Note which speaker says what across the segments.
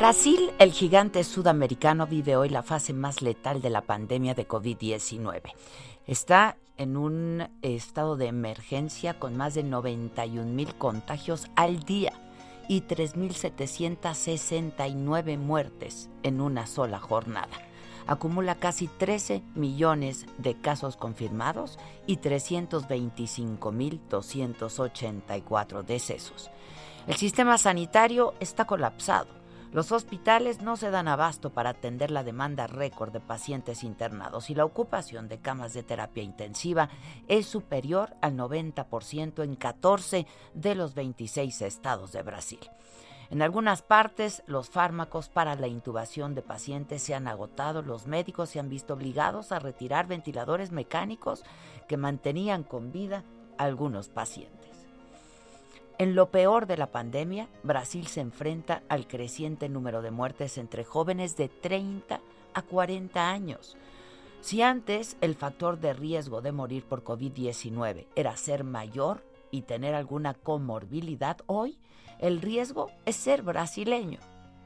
Speaker 1: Brasil, el gigante sudamericano, vive hoy la fase más letal de la pandemia de COVID-19. Está en un estado de emergencia con más de 91 mil contagios al día y 3.769 muertes en una sola jornada. Acumula casi 13 millones de casos confirmados y 325.284 decesos. El sistema sanitario está colapsado los hospitales no se dan abasto para atender la demanda récord de pacientes internados y la ocupación de camas de terapia intensiva es superior al 90% en 14 de los 26 estados de Brasil. En algunas partes, los fármacos para la intubación de pacientes se han agotado, los médicos se han visto obligados a retirar ventiladores mecánicos que mantenían con vida a algunos pacientes. En lo peor de la pandemia, Brasil se enfrenta al creciente número de muertes entre jóvenes de 30 a 40 años. Si antes el factor de riesgo de morir por COVID-19 era ser mayor y tener alguna comorbilidad, hoy el riesgo es ser brasileño,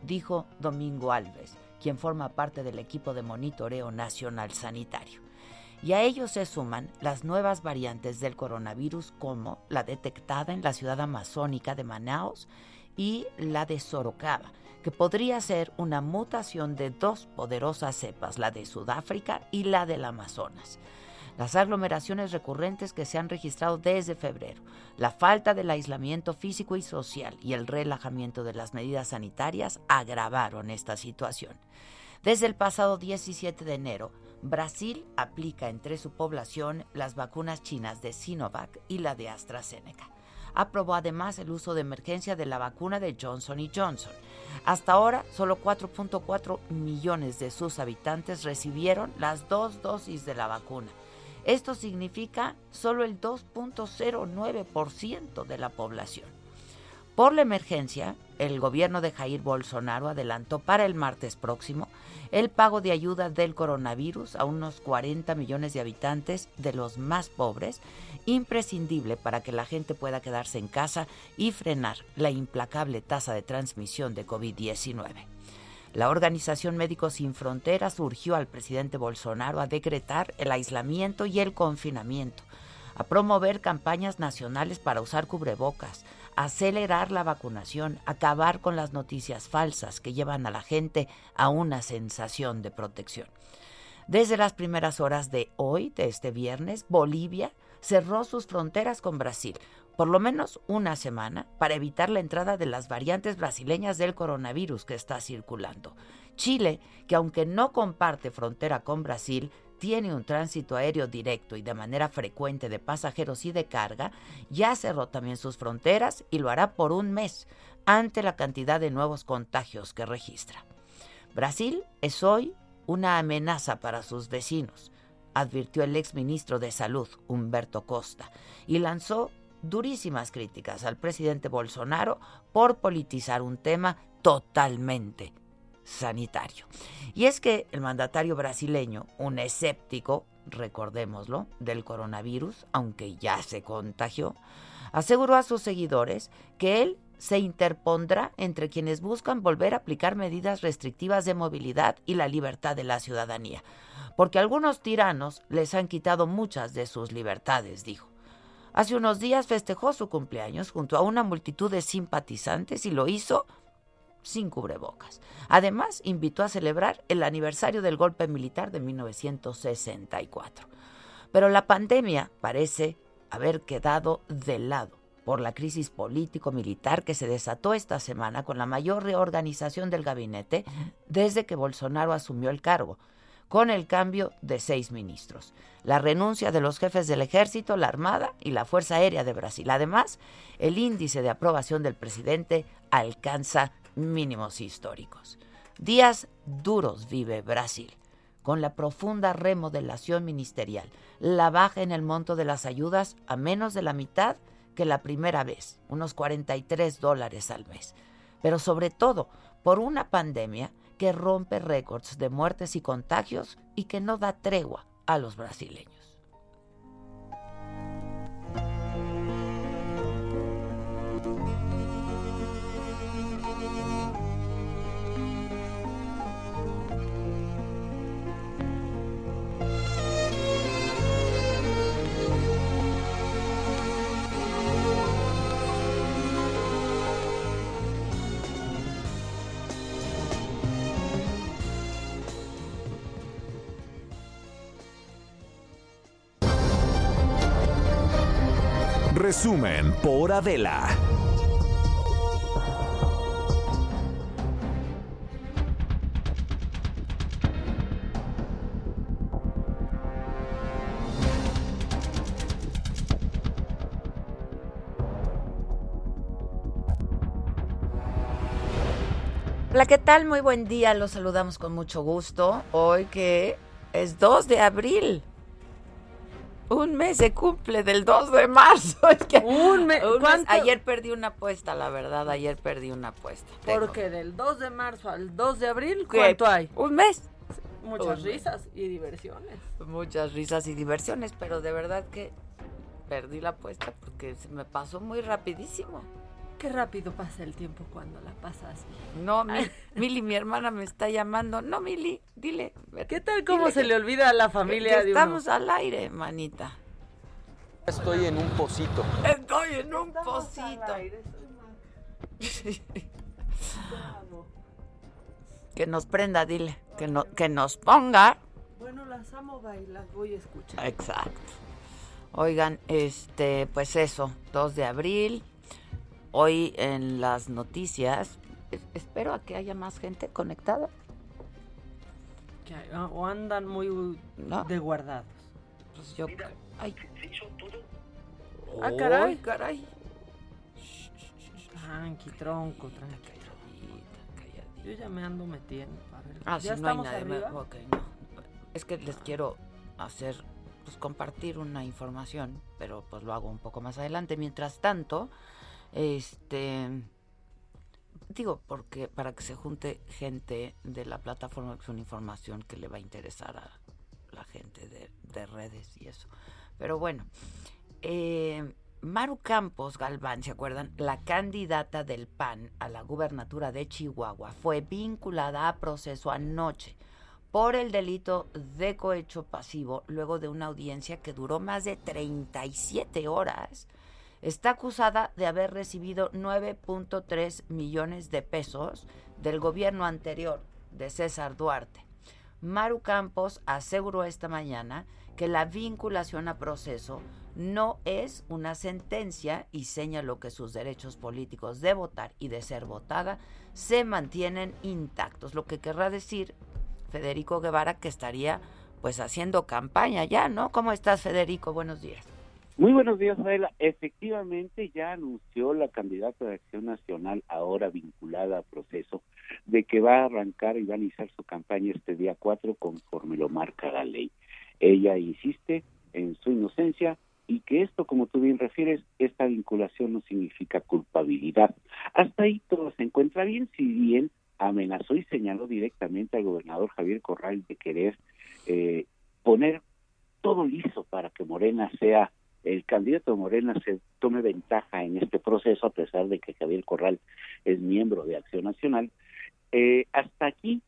Speaker 1: dijo Domingo Alves, quien forma parte del equipo de monitoreo nacional sanitario y a ellos se suman las nuevas variantes del coronavirus como la detectada en la ciudad amazónica de Manaus y la de Sorocaba, que podría ser una mutación de dos poderosas cepas, la de Sudáfrica y la del Amazonas. Las aglomeraciones recurrentes que se han registrado desde febrero, la falta del aislamiento físico y social y el relajamiento de las medidas sanitarias agravaron esta situación. Desde el pasado 17 de enero, Brasil aplica entre su población las vacunas chinas de Sinovac y la de AstraZeneca. Aprobó además el uso de emergencia de la vacuna de Johnson Johnson. Hasta ahora, solo 4.4 millones de sus habitantes recibieron las dos dosis de la vacuna. Esto significa solo el 2.09% de la población. Por la emergencia, el gobierno de Jair Bolsonaro adelantó para el martes próximo el pago de ayuda del coronavirus a unos 40 millones de habitantes de los más pobres, imprescindible para que la gente pueda quedarse en casa y frenar la implacable tasa de transmisión de COVID-19. La Organización Médicos Sin Fronteras urgió al presidente Bolsonaro a decretar el aislamiento y el confinamiento, a promover campañas nacionales para usar cubrebocas, acelerar la vacunación, acabar con las noticias falsas que llevan a la gente a una sensación de protección. Desde las primeras horas de hoy, de este viernes, Bolivia cerró sus fronteras con Brasil, por lo menos una semana, para evitar la entrada de las variantes brasileñas del coronavirus que está circulando. Chile, que aunque no comparte frontera con Brasil, tiene un tránsito aéreo directo y de manera frecuente de pasajeros y de carga, ya cerró también sus fronteras y lo hará por un mes ante la cantidad de nuevos contagios que registra. Brasil es hoy una amenaza para sus vecinos, advirtió el exministro de Salud, Humberto Costa, y lanzó durísimas críticas al presidente Bolsonaro por politizar un tema totalmente sanitario. Y es que el mandatario brasileño, un escéptico, recordémoslo, del coronavirus, aunque ya se contagió, aseguró a sus seguidores que él se interpondrá entre quienes buscan volver a aplicar medidas restrictivas de movilidad y la libertad de la ciudadanía, porque algunos tiranos les han quitado muchas de sus libertades, dijo. Hace unos días festejó su cumpleaños junto a una multitud de simpatizantes y lo hizo sin cubrebocas. Además, invitó a celebrar el aniversario del golpe militar de 1964. Pero la pandemia parece haber quedado de lado por la crisis político-militar que se desató esta semana con la mayor reorganización del gabinete desde que Bolsonaro asumió el cargo, con el cambio de seis ministros. La renuncia de los jefes del ejército, la Armada y la Fuerza Aérea de Brasil. Además, el índice de aprobación del presidente alcanza mínimos históricos. Días duros vive Brasil, con la profunda remodelación ministerial, la baja en el monto de las ayudas a menos de la mitad que la primera vez, unos 43 dólares al mes. Pero sobre todo por una pandemia que rompe récords de muertes y contagios y que no da tregua a los brasileños.
Speaker 2: Resumen por Adela.
Speaker 1: Hola, ¿qué tal? Muy buen día, los saludamos con mucho gusto. Hoy que es 2 de abril. Un mes se cumple del 2 de marzo.
Speaker 3: un, mes.
Speaker 1: Ayer perdí una apuesta, la verdad. Ayer perdí una apuesta.
Speaker 3: Porque del 2 de marzo al 2 de abril, ¿cuánto hay?
Speaker 1: Un mes.
Speaker 3: Muchas risas y diversiones.
Speaker 1: Muchas risas y diversiones, pero de verdad que perdí la apuesta porque se me pasó muy rapidísimo.
Speaker 3: Qué rápido pasa el tiempo cuando la pasas
Speaker 1: No, Mili, mi hermana me está llamando. No, Mili, dile.
Speaker 3: ¿Qué tal cómo se le olvida a la familia de
Speaker 1: Estamos al aire, manita.
Speaker 4: Estoy en un pocito.
Speaker 1: Estoy en un pocito. que nos prenda, dile. Que, no, que nos ponga.
Speaker 3: Bueno, las amo bailar, voy a escuchar.
Speaker 1: Exacto. Oigan, este, pues eso, 2 de abril, Hoy en las noticias, espero a que haya más gente conectada.
Speaker 3: Ah, o andan muy de guardados.
Speaker 1: Pues yo... ay.
Speaker 3: Ah, caray.
Speaker 1: caray.
Speaker 3: Tranqui, tronco, tranqui. Yo ya me ando metiendo.
Speaker 1: Ah, ¿Ya no hay nadie. Okay, no. Es que les quiero hacer, pues compartir una información, pero pues lo hago un poco más adelante. Mientras tanto, este digo, porque para que se junte gente de la plataforma, que es una información que le va a interesar a la gente de, redes y eso. Pero bueno, eh, Maru Campos Galván, ¿se acuerdan? La candidata del PAN a la gubernatura de Chihuahua fue vinculada a proceso anoche por el delito de cohecho pasivo luego de una audiencia que duró más de 37 horas está acusada de haber recibido 9.3 millones de pesos del gobierno anterior de César Duarte. Maru Campos aseguró esta mañana que la vinculación a proceso no es una sentencia y señaló que sus derechos políticos de votar y de ser votada se mantienen intactos, lo que querrá decir Federico Guevara que estaría pues haciendo campaña ya, ¿no? ¿Cómo estás, Federico? Buenos días.
Speaker 5: Muy buenos días, Adela. Efectivamente, ya anunció la candidata de Acción Nacional, ahora vinculada a proceso, de que va a arrancar y va a iniciar su campaña este día 4 conforme lo marca la ley. Ella insiste en su inocencia y que esto, como tú bien refieres, esta vinculación no significa culpabilidad. Hasta ahí todo se encuentra bien, si bien amenazó y señaló directamente al gobernador Javier Corral de querer eh, poner todo liso para que Morena sea el candidato Morena se tome ventaja en este proceso, a pesar de que Javier Corral es miembro de Acción Nacional. Eh, hasta aquí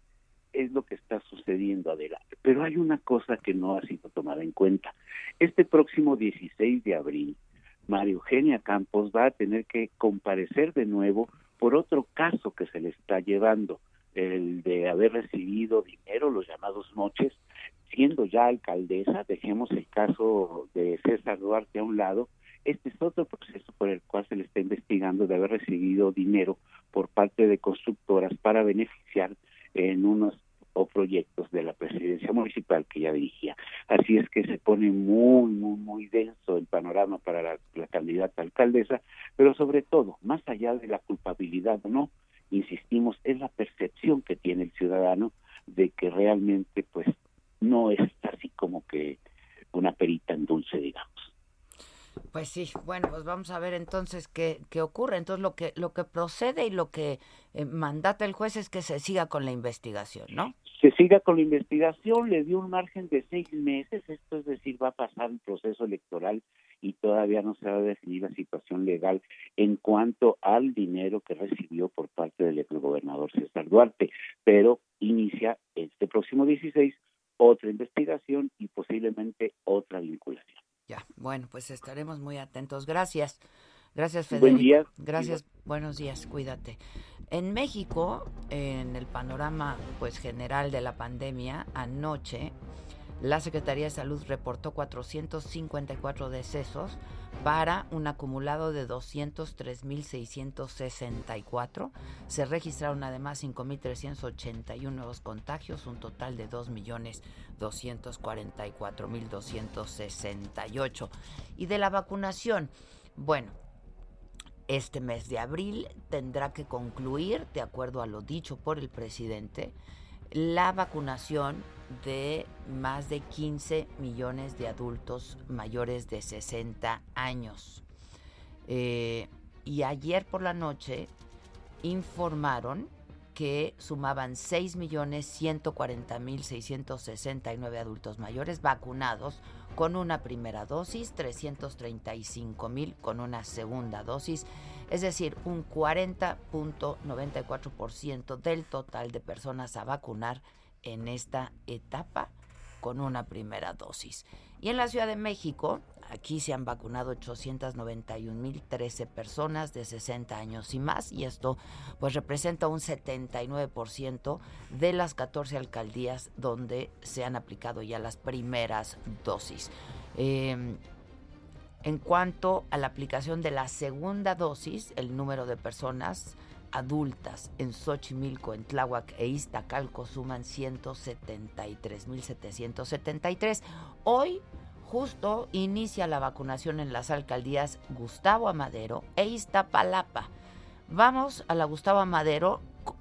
Speaker 5: es lo que está sucediendo, adelante. Pero hay una cosa que no ha sido tomada en cuenta. Este próximo 16 de abril, María Eugenia Campos va a tener que comparecer de nuevo por otro caso que se le está llevando, el de haber recibido dinero, los llamados noches, siendo ya alcaldesa, dejemos el caso de César Duarte a un lado, este es otro proceso por el cual se le está investigando de haber recibido dinero por parte de constructoras para beneficiar en unos o proyectos de la presidencia municipal que ya dirigía. Así es que se pone muy, muy, muy denso el panorama para la, la candidata alcaldesa, pero sobre todo, más allá de la culpabilidad o no, insistimos, es la percepción que tiene el ciudadano de que realmente pues no es así como que una perita en dulce, digamos.
Speaker 1: Pues sí, bueno, pues vamos a ver entonces qué, qué ocurre. Entonces lo que lo que procede y lo que eh, mandata el juez es que se siga con la investigación, ¿no?
Speaker 5: Se siga con la investigación, le dio un margen de seis meses, esto es decir, va a pasar el proceso electoral y todavía no se va a definir la situación legal en cuanto al dinero que recibió por parte del gobernador César Duarte, pero inicia este próximo 16 otra investigación y posiblemente otra vinculación.
Speaker 1: Ya, bueno, pues estaremos muy atentos. Gracias. Gracias, Federico. Buen día. Gracias. Buenos días. Cuídate. En México, en el panorama pues general de la pandemia, anoche la Secretaría de Salud reportó 454 decesos para un acumulado de 203.664. Se registraron además 5.381 nuevos contagios, un total de 2.244.268. Y de la vacunación, bueno, este mes de abril tendrá que concluir, de acuerdo a lo dicho por el presidente, la vacunación de más de 15 millones de adultos mayores de 60 años. Eh, y ayer por la noche informaron que sumaban 6.140.669 adultos mayores vacunados con una primera dosis, 335.000 con una segunda dosis, es decir, un 40.94% del total de personas a vacunar en esta etapa con una primera dosis. Y en la Ciudad de México, aquí se han vacunado 891.013 personas de 60 años y más, y esto pues representa un 79% de las 14 alcaldías donde se han aplicado ya las primeras dosis. Em, en cuanto a la aplicación de la segunda dosis, el número de personas adultas en Xochimilco, en Tláhuac e Iztacalco suman 173.773. Hoy justo inicia la vacunación en las alcaldías Gustavo Amadero e Iztapalapa. Vamos a la Gustavo Amadero.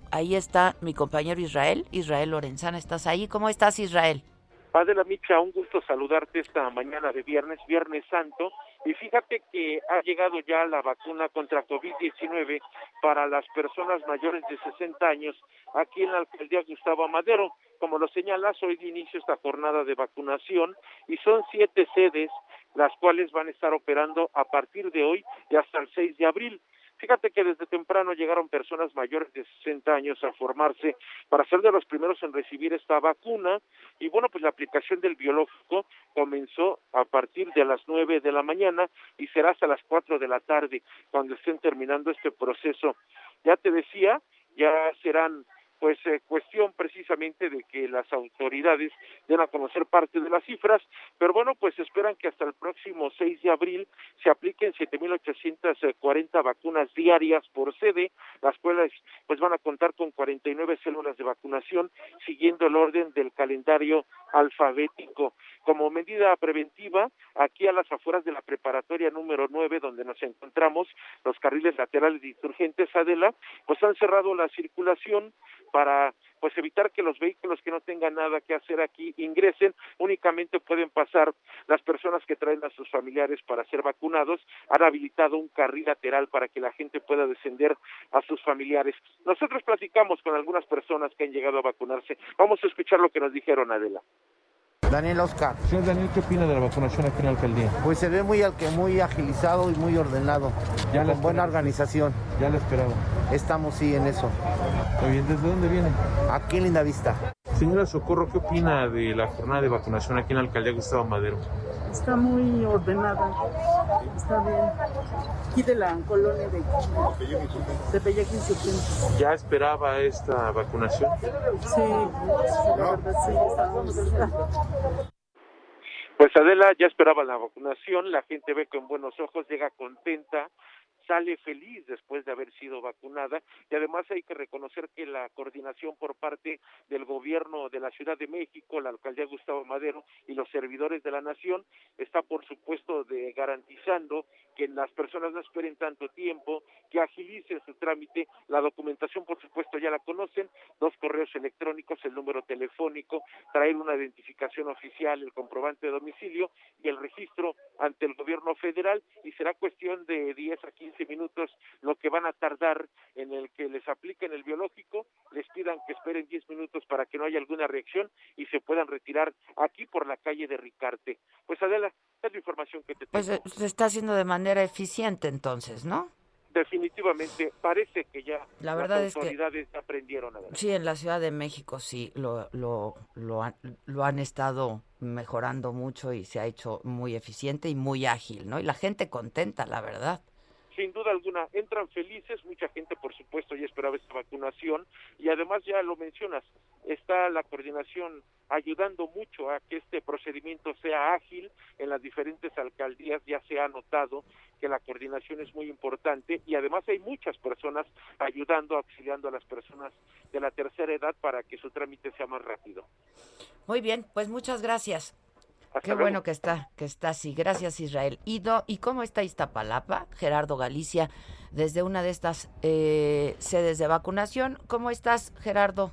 Speaker 1: Ahí está mi compañero Israel. Israel Lorenzana, ¿estás ahí? ¿Cómo estás, Israel?
Speaker 6: Padre La Micha, un gusto saludarte esta mañana de viernes, Viernes Santo. Y fíjate que ha llegado ya la vacuna contra COVID-19 para las personas mayores de 60 años aquí en la alcaldía Gustavo Amadero. Como lo señalas, hoy de inicio esta jornada de vacunación y son siete sedes las cuales van a estar operando a partir de hoy y hasta el 6 de abril. Fíjate que desde temprano llegaron personas mayores de 60 años a formarse para ser de los primeros en recibir esta vacuna y bueno, pues la aplicación del biológico comenzó a partir de las 9 de la mañana y será hasta las 4 de la tarde cuando estén terminando este proceso. Ya te decía, ya serán pues eh, cuestión precisamente de que las autoridades den a conocer parte de las cifras, pero bueno, pues esperan que hasta el próximo 6 de abril se apliquen 7.840 vacunas diarias por sede, las cuales pues van a contar con 49 células de vacunación siguiendo el orden del calendario alfabético. Como medida preventiva, aquí a las afueras de la preparatoria número 9, donde nos encontramos, los carriles laterales de insurgentes Adela, pues han cerrado la circulación para pues evitar que los vehículos que no tengan nada que hacer aquí ingresen, únicamente pueden pasar las personas que traen a sus familiares para ser vacunados, han habilitado un carril lateral para que la gente pueda descender a sus familiares. Nosotros platicamos con algunas personas que han llegado a vacunarse. Vamos a escuchar lo que nos dijeron, Adela.
Speaker 7: Daniel Oscar.
Speaker 8: Señor Daniel, ¿qué opina de la vacunación aquí en la alcaldía?
Speaker 7: Pues se ve muy, muy agilizado y muy ordenado, ya con buena organización.
Speaker 8: Ya lo esperaba.
Speaker 7: Estamos sí en eso.
Speaker 8: Muy bien, ¿desde dónde viene?
Speaker 7: Aquí en Linda Vista.
Speaker 8: Señora Socorro, ¿qué opina de la jornada de vacunación aquí en la alcaldía Gustavo Madero?
Speaker 9: Está muy ordenada, está bien. Aquí de la colonia de, de Pellaquín
Speaker 8: ¿Ya esperaba esta vacunación?
Speaker 9: Sí, la verdad sí, estábamos
Speaker 6: pues Adela ya esperaba la vacunación, la gente ve con buenos ojos, llega contenta, sale feliz después de haber sido vacunada y además hay que reconocer que la coordinación por parte del gobierno de la Ciudad de México, la alcaldía Gustavo Madero y los servidores de la nación está por supuesto de garantizando que las personas no esperen tanto tiempo, que agilicen su trámite, la documentación por supuesto ya la conocen, dos correos electrónicos, el número telefónico, traer una identificación oficial, el comprobante de domicilio y el registro ante el gobierno federal y será cuestión de 10 a 15 minutos lo que van a tardar en el que les apliquen el biológico, les pidan que esperen 10 minutos para que no haya alguna reacción y se puedan retirar aquí por la calle de Ricarte. Pues Adela, es la información que te
Speaker 1: pues,
Speaker 6: tengo.
Speaker 1: Pues se está haciendo de manera eficiente entonces, ¿no?
Speaker 6: definitivamente parece que ya
Speaker 1: la verdad
Speaker 6: las autoridades aprendieron a ver.
Speaker 1: Sí, en la Ciudad de México sí lo, lo, lo, han, lo han estado mejorando mucho y se ha hecho muy eficiente y muy ágil, ¿no? Y la gente contenta, la verdad
Speaker 6: sin duda alguna, entran felices, mucha gente por supuesto ya esperaba esta vacunación y además ya lo mencionas, está la coordinación ayudando mucho a que este procedimiento sea ágil en las diferentes alcaldías, ya se ha notado que la coordinación es muy importante y además hay muchas personas ayudando, auxiliando a las personas de la tercera edad para que su trámite sea más rápido.
Speaker 1: Muy bien, pues muchas gracias. Qué bueno que está, que está así. Gracias, Israel. ¿Y, ¿Y cómo está Iztapalapa? Gerardo Galicia, desde una de estas eh, sedes de vacunación. ¿Cómo estás, Gerardo?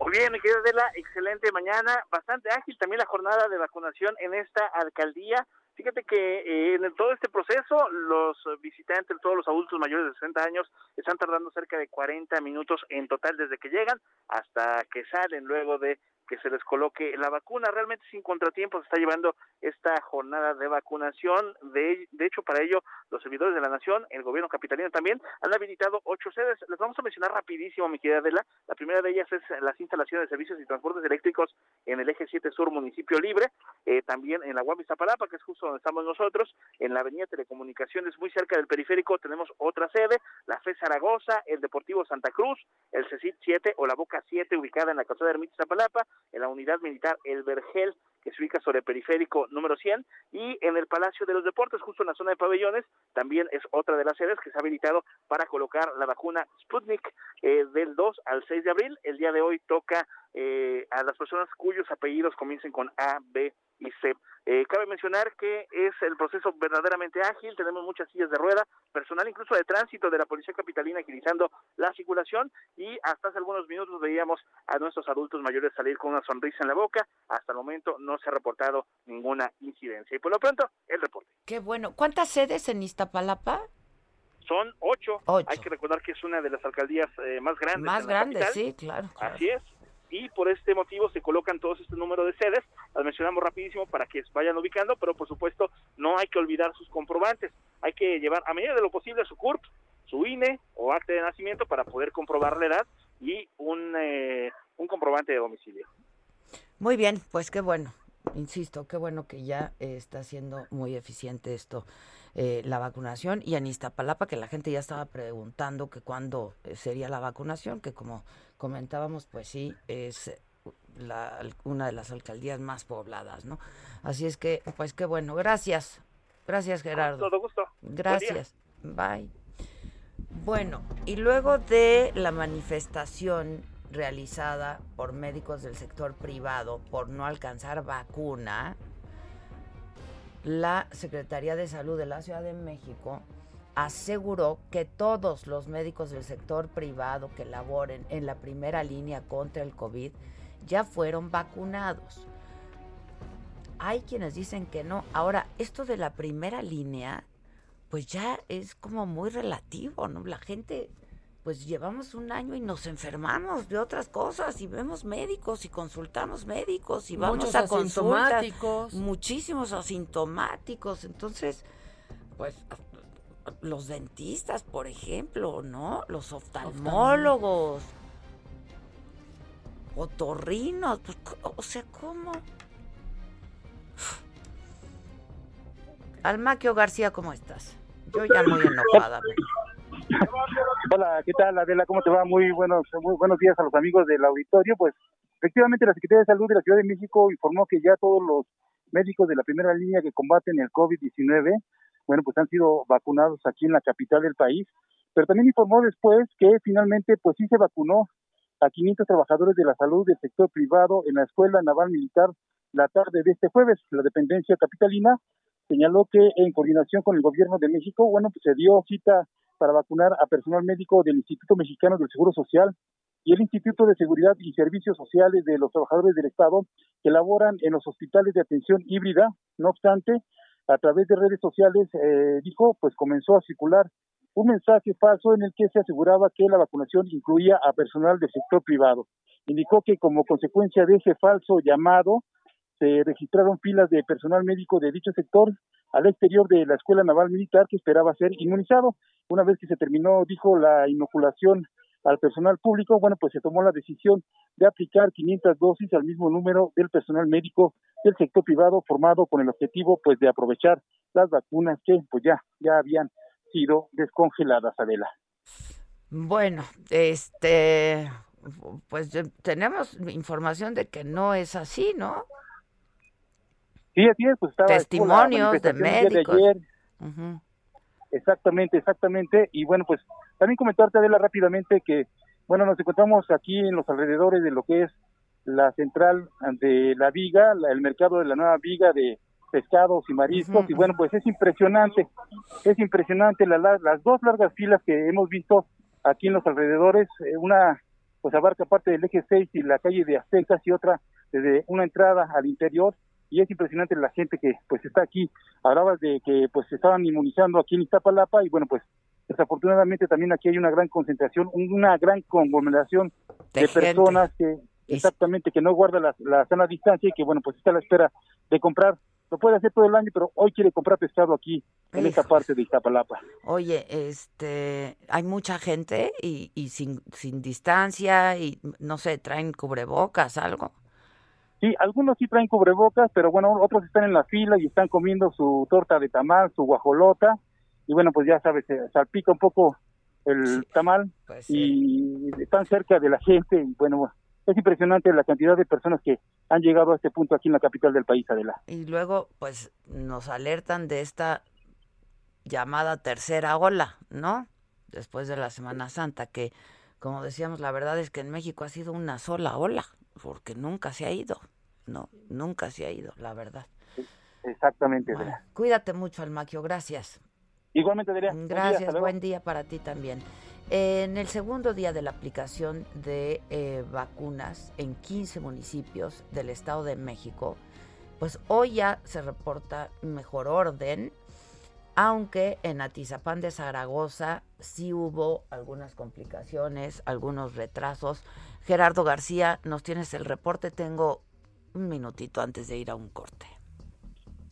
Speaker 10: Muy bien, mi querida Adela, excelente mañana, bastante ágil también la jornada de vacunación en esta alcaldía. Fíjate que eh, en todo este proceso los visitantes, todos los adultos mayores de 60 años, están tardando cerca de 40 minutos en total desde que llegan hasta que salen luego de que se les coloque la vacuna. Realmente sin contratiempos está llevando esta jornada de vacunación. De, de hecho, para ello, los servidores de la Nación, el gobierno capitalino también, han habilitado ocho sedes. Les vamos a mencionar rapidísimo, mi querida Adela. La primera de ellas es las instalaciones de servicios y transportes eléctricos en el eje 7 Sur, municipio libre. Eh, también en la Guamis Zapalapa, que es justo donde estamos nosotros. En la avenida Telecomunicaciones, muy cerca del periférico, tenemos otra sede, la FE Zaragoza, el Deportivo Santa Cruz, el CECIT 7 o la Boca 7, ubicada en la calzada de Ermita Zapalapa, en la unidad militar El Vergel, que se ubica sobre periférico número 100, y en el Palacio de los Deportes, justo en la zona de pabellones, también es otra de las sedes que se ha habilitado para colocar la vacuna Sputnik eh, del 2 al 6 de abril. El día de hoy toca eh, a las personas cuyos apellidos comiencen con A, B y C. Eh, cabe mencionar que es el proceso verdaderamente ágil, tenemos muchas sillas de rueda, personal incluso de tránsito de la Policía Capitalina agilizando la circulación y hasta hace algunos minutos veíamos a nuestros adultos mayores salir con una sonrisa en la boca. Hasta el momento no se ha reportado ninguna incidencia. Y por lo pronto, el reporte.
Speaker 1: Qué bueno. ¿Cuántas sedes en Iztapalapa?
Speaker 10: Son ocho. Hay que recordar que es una de las alcaldías eh, más grandes.
Speaker 1: Más grandes, sí, claro, claro.
Speaker 10: Así es y por este motivo se colocan todos este número de sedes, las mencionamos rapidísimo para que vayan ubicando, pero por supuesto no hay que olvidar sus comprobantes, hay que llevar a medida de lo posible su CURP, su INE o acta de nacimiento para poder comprobar la edad y un, eh, un comprobante de domicilio.
Speaker 1: Muy bien, pues qué bueno, insisto, qué bueno que ya está siendo muy eficiente esto, eh, la vacunación. Y en Iztapalapa, que la gente ya estaba preguntando que cuándo eh, sería la vacunación, que como comentábamos, pues sí, es la, una de las alcaldías más pobladas, ¿no? Así es que, pues qué bueno, gracias. Gracias, Gerardo.
Speaker 10: todo gusto.
Speaker 1: Gracias. Bye. Bueno, y luego de la manifestación realizada por médicos del sector privado por no alcanzar vacuna, la Secretaría de Salud de la Ciudad de México aseguró que todos los médicos del sector privado que laboren en la primera línea contra el COVID ya fueron vacunados. Hay quienes dicen que no. Ahora, esto de la primera línea, pues ya es como muy relativo, ¿no? La gente, pues llevamos un año y nos enfermamos de otras cosas y vemos médicos y consultamos médicos y vamos a consultas. Muchísimos asintomáticos. Entonces, pues los dentistas, por ejemplo, ¿no? Los oftalmólogos, otorrinos, pues, o sea, ¿cómo? Almaquio García, ¿cómo estás? Yo ya muy enojada.
Speaker 11: Hola, ¿qué tal Adela? ¿Cómo te va? Muy buenos, muy buenos días a los amigos del auditorio. Pues efectivamente la Secretaría de Salud de la Ciudad de México informó que ya todos los médicos de la primera línea que combaten el COVID-19 bueno, pues han sido vacunados aquí en la capital del país, pero también informó después que finalmente pues sí se vacunó a 500 trabajadores de la salud del sector privado en la Escuela Naval Militar la tarde de este jueves. La dependencia capitalina señaló que en coordinación con el gobierno de México, bueno, pues se dio cita para vacunar a personal médico del Instituto Mexicano del Seguro Social y el Instituto de Seguridad y Servicios Sociales de los Trabajadores del Estado que laboran en los hospitales de atención híbrida. No obstante, a través de redes sociales, eh, dijo, pues comenzó a circular un mensaje falso en el que se aseguraba que la vacunación incluía a personal del sector privado. Indicó que como consecuencia de ese falso llamado, se registraron filas de personal médico de dicho sector al exterior de la Escuela Naval Militar que esperaba ser inmunizado. Una vez que se terminó, dijo, la inoculación al personal público, bueno, pues se tomó la decisión de aplicar 500 dosis al mismo número del personal médico del sector privado formado con el objetivo pues de aprovechar las vacunas que pues ya ya habían sido descongeladas, Adela.
Speaker 1: Bueno, este pues tenemos información de que no es así, ¿no?
Speaker 11: Sí, así es, pues estaba
Speaker 1: testimonios de médicos. De ayer.
Speaker 11: Exactamente, exactamente. Y bueno, pues también comentarte, Adela, rápidamente que, bueno, nos encontramos aquí en los alrededores de lo que es la central de la viga, el mercado de la nueva viga de pescados y mariscos. Y bueno, pues es impresionante, es impresionante la, las dos largas filas que hemos visto aquí en los alrededores. Eh, una, pues abarca parte del eje 6 y la calle de Aztecas y otra desde una entrada al interior y es impresionante la gente que pues está aquí. Hablabas de que pues se estaban inmunizando aquí en Iztapalapa y bueno pues desafortunadamente también aquí hay una gran concentración, una gran conglomeración de, personas que exactamente que no guarda la, la, sana distancia y que bueno pues está a la espera de comprar. Lo puede hacer todo el año pero hoy quiere comprar pescado aquí en esta parte de Iztapalapa.
Speaker 1: Oye este hay mucha gente y, y sin sin distancia y no sé traen cubrebocas algo.
Speaker 11: Sí, algunos sí traen cubrebocas, pero bueno, otros están en la fila y están comiendo su torta de tamal, su guajolota, y bueno, pues ya sabes, se salpica un poco el tamal pues y están cerca de la gente, y bueno, es impresionante la cantidad de personas que han llegado a este punto aquí en la capital del país, Adela.
Speaker 1: Y luego, pues nos alertan de esta llamada tercera ola, ¿no? Después de la Semana Santa, que como decíamos, la verdad es que en México ha sido una sola ola porque nunca se ha ido, no, nunca se ha ido, la verdad.
Speaker 11: Exactamente.
Speaker 1: cuídate mucho, Almaquio, gracias.
Speaker 11: Igualmente.
Speaker 1: Mm, gracias, buen día, para ti también. En el segundo día de la aplicación de eh, vacunas en 15 municipios del Estado de México, pues hoy ya se reporta mejor orden, aunque en Atizapán de Zaragoza sí hubo algunas complicaciones, algunos retrasos. Gerardo García, nos tienes el reporte. Tengo un minutito antes de ir a un corte.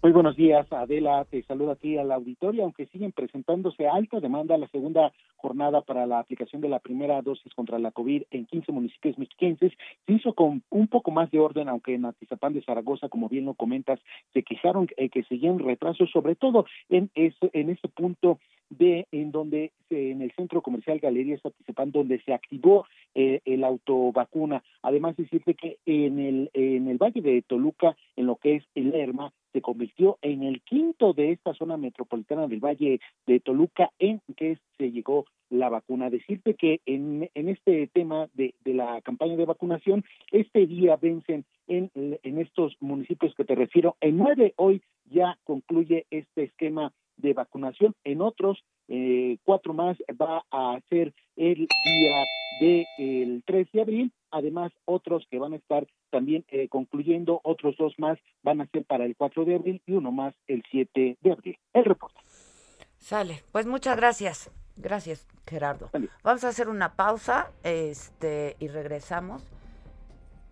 Speaker 12: Muy buenos días, Adela. Te saludo aquí al auditorio, aunque siguen presentándose alta demanda la segunda jornada para la aplicación de la primera dosis contra la COVID en 15 municipios mexiquenses. Se hizo con un poco más de orden, aunque en Atizapán de Zaragoza, como bien lo comentas, se quejaron eh, que seguían retrasos, sobre todo en ese, en ese punto de en donde en el centro comercial Galerías Atizapán donde se activó eh, el autovacuna además decirte que en el en el valle de Toluca en lo que es el Lerma se convirtió en el quinto de esta zona metropolitana del Valle de Toluca en que se llegó la vacuna. Decirte que en, en este tema de, la campaña de vacunación, este día vencen en, en estos municipios que te refiero, en nueve hoy ya concluye este esquema de vacunación. En otros, eh, cuatro más va a ser el día del el 3 de abril. Además, otros que van a estar también eh, concluyendo, otros dos más van a ser para el 4 de abril y uno más el 7 de abril. El reporte.
Speaker 1: Sale. Pues muchas gracias. Gracias, Gerardo. Vamos a hacer una pausa este, y regresamos.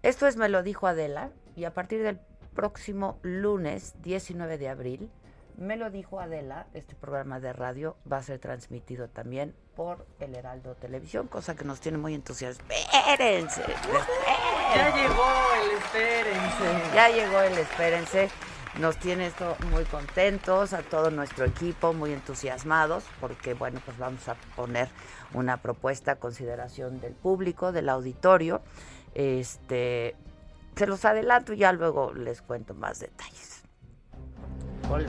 Speaker 1: Esto es Me lo dijo Adela y a partir del próximo lunes 19 de abril me lo dijo Adela, este programa de radio va a ser transmitido también por el Heraldo Televisión, cosa que nos tiene muy entusiasmados. Espérense,
Speaker 3: Ya llegó el espérense.
Speaker 1: Ya llegó el espérense. Nos tiene esto muy contentos, a todo nuestro equipo muy entusiasmados, porque bueno, pues vamos a poner una propuesta a consideración del público, del auditorio. Este, se los adelanto y ya luego les cuento más detalles. Hola.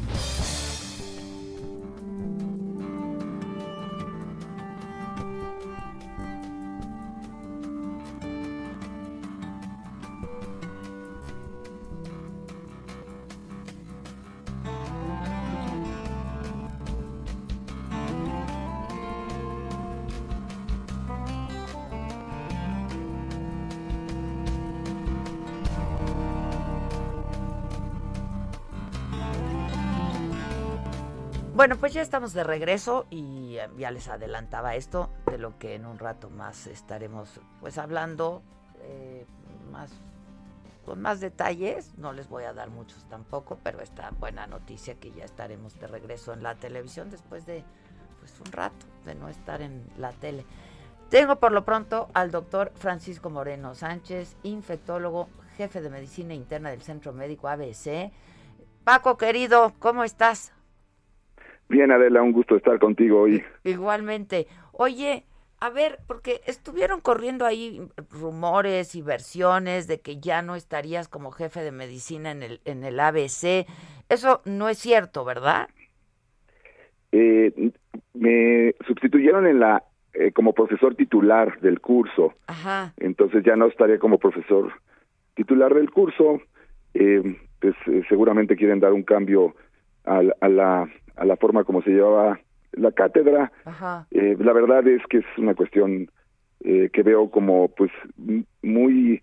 Speaker 1: Bueno, pues ya estamos de regreso y eh, ya les adelantaba esto de lo que en un rato más estaremos pues hablando eh, más con más detalles. No les voy a dar muchos tampoco, pero esta buena noticia que ya estaremos de regreso en la televisión después de pues un rato de no estar en la tele. Tengo por lo pronto al doctor Francisco Moreno Sánchez, infectólogo, jefe de medicina interna del Centro Médico ABC. Paco, querido, ¿cómo estás?
Speaker 13: Bien, Adela, un gusto estar contigo hoy.
Speaker 1: Igualmente. Oye, a ver, porque estuvieron corriendo ahí rumores y versiones de que ya no estarías como jefe de medicina en el, en el ABC. Eso no es cierto, ¿verdad?
Speaker 13: Eh, me sustituyeron en la eh, como profesor titular del curso.
Speaker 1: Ajá.
Speaker 13: Entonces ya no estaría como profesor titular del curso. Eh, pues seguramente quieren dar un cambio a, a la a la forma como se llevaba la cátedra. Eh, la verdad es que es una cuestión eh, que veo como pues muy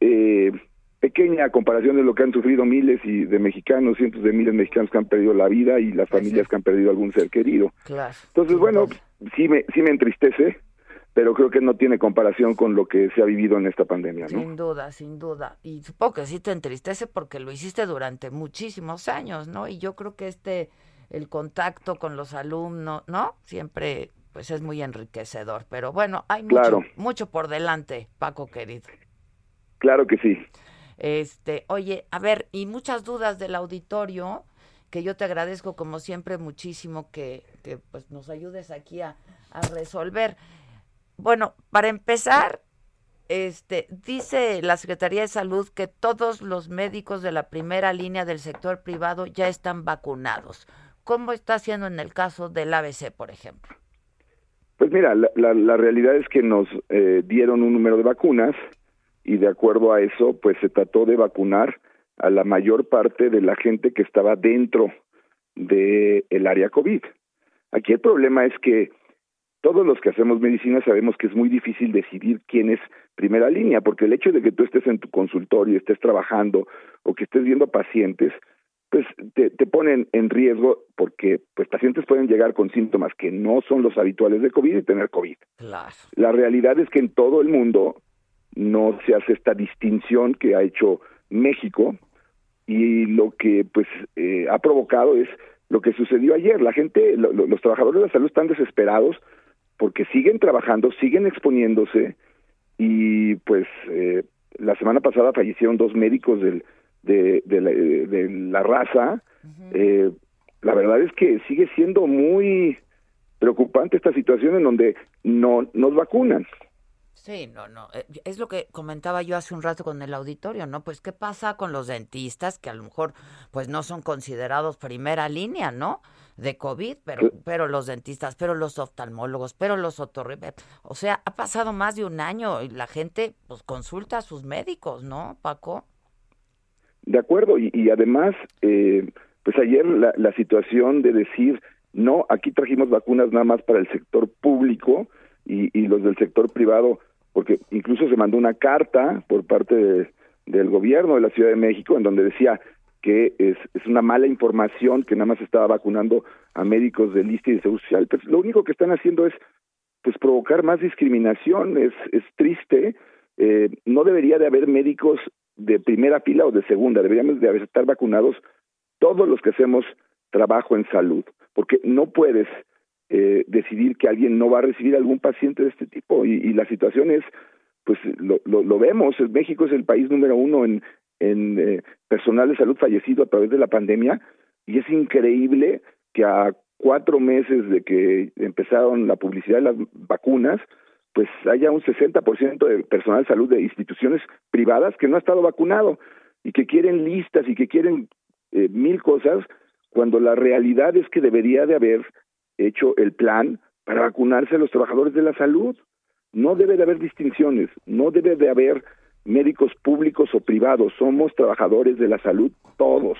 Speaker 13: eh, pequeña a comparación de lo que han sufrido miles y de mexicanos, cientos de miles de mexicanos que han perdido la vida y las familias que han perdido algún ser querido. Entonces, bueno, sí me, sí me entristece, pero creo que no tiene comparación con lo que se ha vivido en esta pandemia, ¿no?
Speaker 1: Sin duda, sin duda. Y supongo que sí te entristece porque lo hiciste durante muchísimos años, ¿no? Y yo creo que este el contacto con los alumnos, ¿no? Siempre pues es muy enriquecedor, pero bueno, hay mucho, mucho por delante, Paco querido.
Speaker 13: Claro que sí.
Speaker 1: Este, oye, a ver, y muchas dudas del auditorio, que yo te agradezco como siempre muchísimo que, que pues nos ayudes aquí a, a resolver. Bueno, para empezar, este, dice la Secretaría de Salud que todos los médicos de la primera línea del sector privado ya están vacunados. ¿Cómo está haciendo en el caso del ABC, por ejemplo?
Speaker 13: Pues mira, la, realidad es que nos eh, dieron un número de vacunas y de acuerdo a eso, pues se trató de vacunar a la mayor parte de la gente que estaba dentro del el área COVID. Aquí el problema es que todos los que hacemos medicina sabemos que es muy difícil decidir quién es primera línea, porque el hecho de que tú estés en tu consultorio, estés trabajando o que estés viendo pacientes, pues te, te ponen en riesgo porque pues pacientes pueden llegar con síntomas que no son los habituales de COVID y tener COVID. La realidad es que en todo el mundo no se hace esta distinción que ha hecho México y lo que pues eh, ha provocado es lo que sucedió ayer. La gente, los trabajadores de la salud están desesperados porque siguen trabajando, siguen exponiéndose y pues eh, la semana pasada fallecieron dos médicos del de, de, la, raza, eh, la verdad es que sigue siendo muy preocupante esta situación en donde no nos vacunan.
Speaker 1: Sí, no, no. Eh, es lo que comentaba yo hace un rato con el auditorio, ¿no? Pues qué pasa con los dentistas que a lo mejor pues no son considerados primera línea, ¿no? De COVID, pero pero los dentistas, pero los oftalmólogos, pero los otorrinos, o sea, ha pasado más de un año y la gente pues consulta a sus médicos, ¿no, Paco?
Speaker 13: De acuerdo, y, además, eh, pues ayer la, la situación de decir, no, aquí trajimos vacunas nada más para el sector público y, y los del sector privado, porque incluso se mandó una carta por parte del gobierno de la Ciudad de México en donde decía que es, es una mala información que nada más estaba vacunando a médicos del ISTE y de Seguro Social. Pues lo único que están haciendo es pues provocar más discriminación, es, es triste. Eh, no debería de haber médicos de primera fila o de segunda, deberíamos de estar vacunados todos los que hacemos trabajo en salud, porque no puedes eh, decidir que alguien no va a recibir algún paciente de este tipo. Y, y la situación es, pues lo, lo, lo, vemos, México es el país número uno en, en eh, personal de salud fallecido a través de la pandemia. Y es increíble que a cuatro meses de que empezaron la publicidad de las vacunas, pues haya un 60% de personal de salud de instituciones privadas que no ha estado vacunado y que quieren listas y que quieren eh, mil cosas, cuando la realidad es que debería de haber hecho el plan para vacunarse a los trabajadores de la salud. No debe de haber distinciones, no debe de haber médicos públicos o privados, somos trabajadores de la salud todos.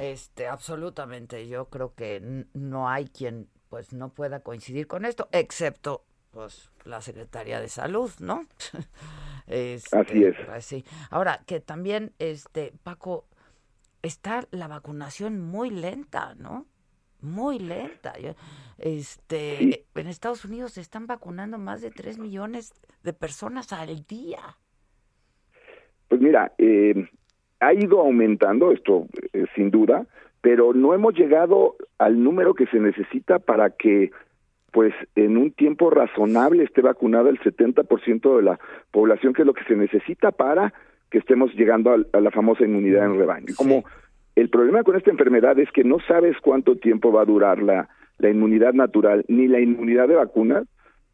Speaker 1: Este, absolutamente, yo creo que no hay quien pues no pueda coincidir con esto, excepto pues la Secretaría de Salud, ¿no?
Speaker 13: Este, Así es.
Speaker 1: Pues, sí. Ahora, que también, este, Paco, está la vacunación muy lenta, ¿no? Muy lenta. Este, en Estados Unidos se están vacunando más de 3 millones de personas al día.
Speaker 13: Pues mira, eh, ha ido aumentando esto, eh, sin duda, pero no hemos llegado al número que se necesita para que pues en un tiempo razonable esté vacunada el 70% de la población, que es lo que se necesita para que estemos llegando a, la famosa inmunidad en rebaño. Como el problema con esta enfermedad es que no sabes cuánto tiempo va a durar la, la inmunidad natural ni la inmunidad de vacunas,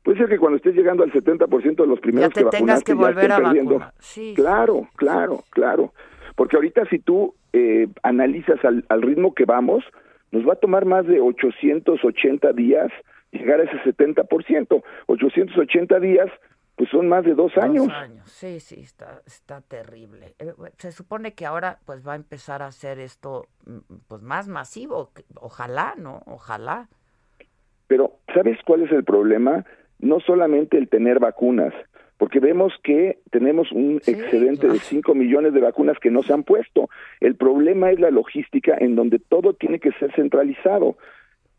Speaker 13: puede ser que cuando estés llegando al 70% de los primeros
Speaker 1: que
Speaker 13: vacunaste
Speaker 1: que volver
Speaker 13: ya perdiendo.
Speaker 1: Sí,
Speaker 13: claro, claro, claro. Porque ahorita si tú eh, analizas al, al ritmo que vamos, nos va a tomar más de 880 días llegar a ese 70%. 880 días, pues son más de dos años.
Speaker 1: Dos años, sí, sí, está, está terrible. Eh, se supone que ahora pues va a empezar a hacer esto mm, pues más masivo. Ojalá, ¿no? Ojalá.
Speaker 13: Pero, ¿sabes cuál es el problema? No solamente el tener vacunas, porque vemos que tenemos un excedente de 5 millones de vacunas que no se han puesto. El problema es la logística en donde todo tiene que ser centralizado.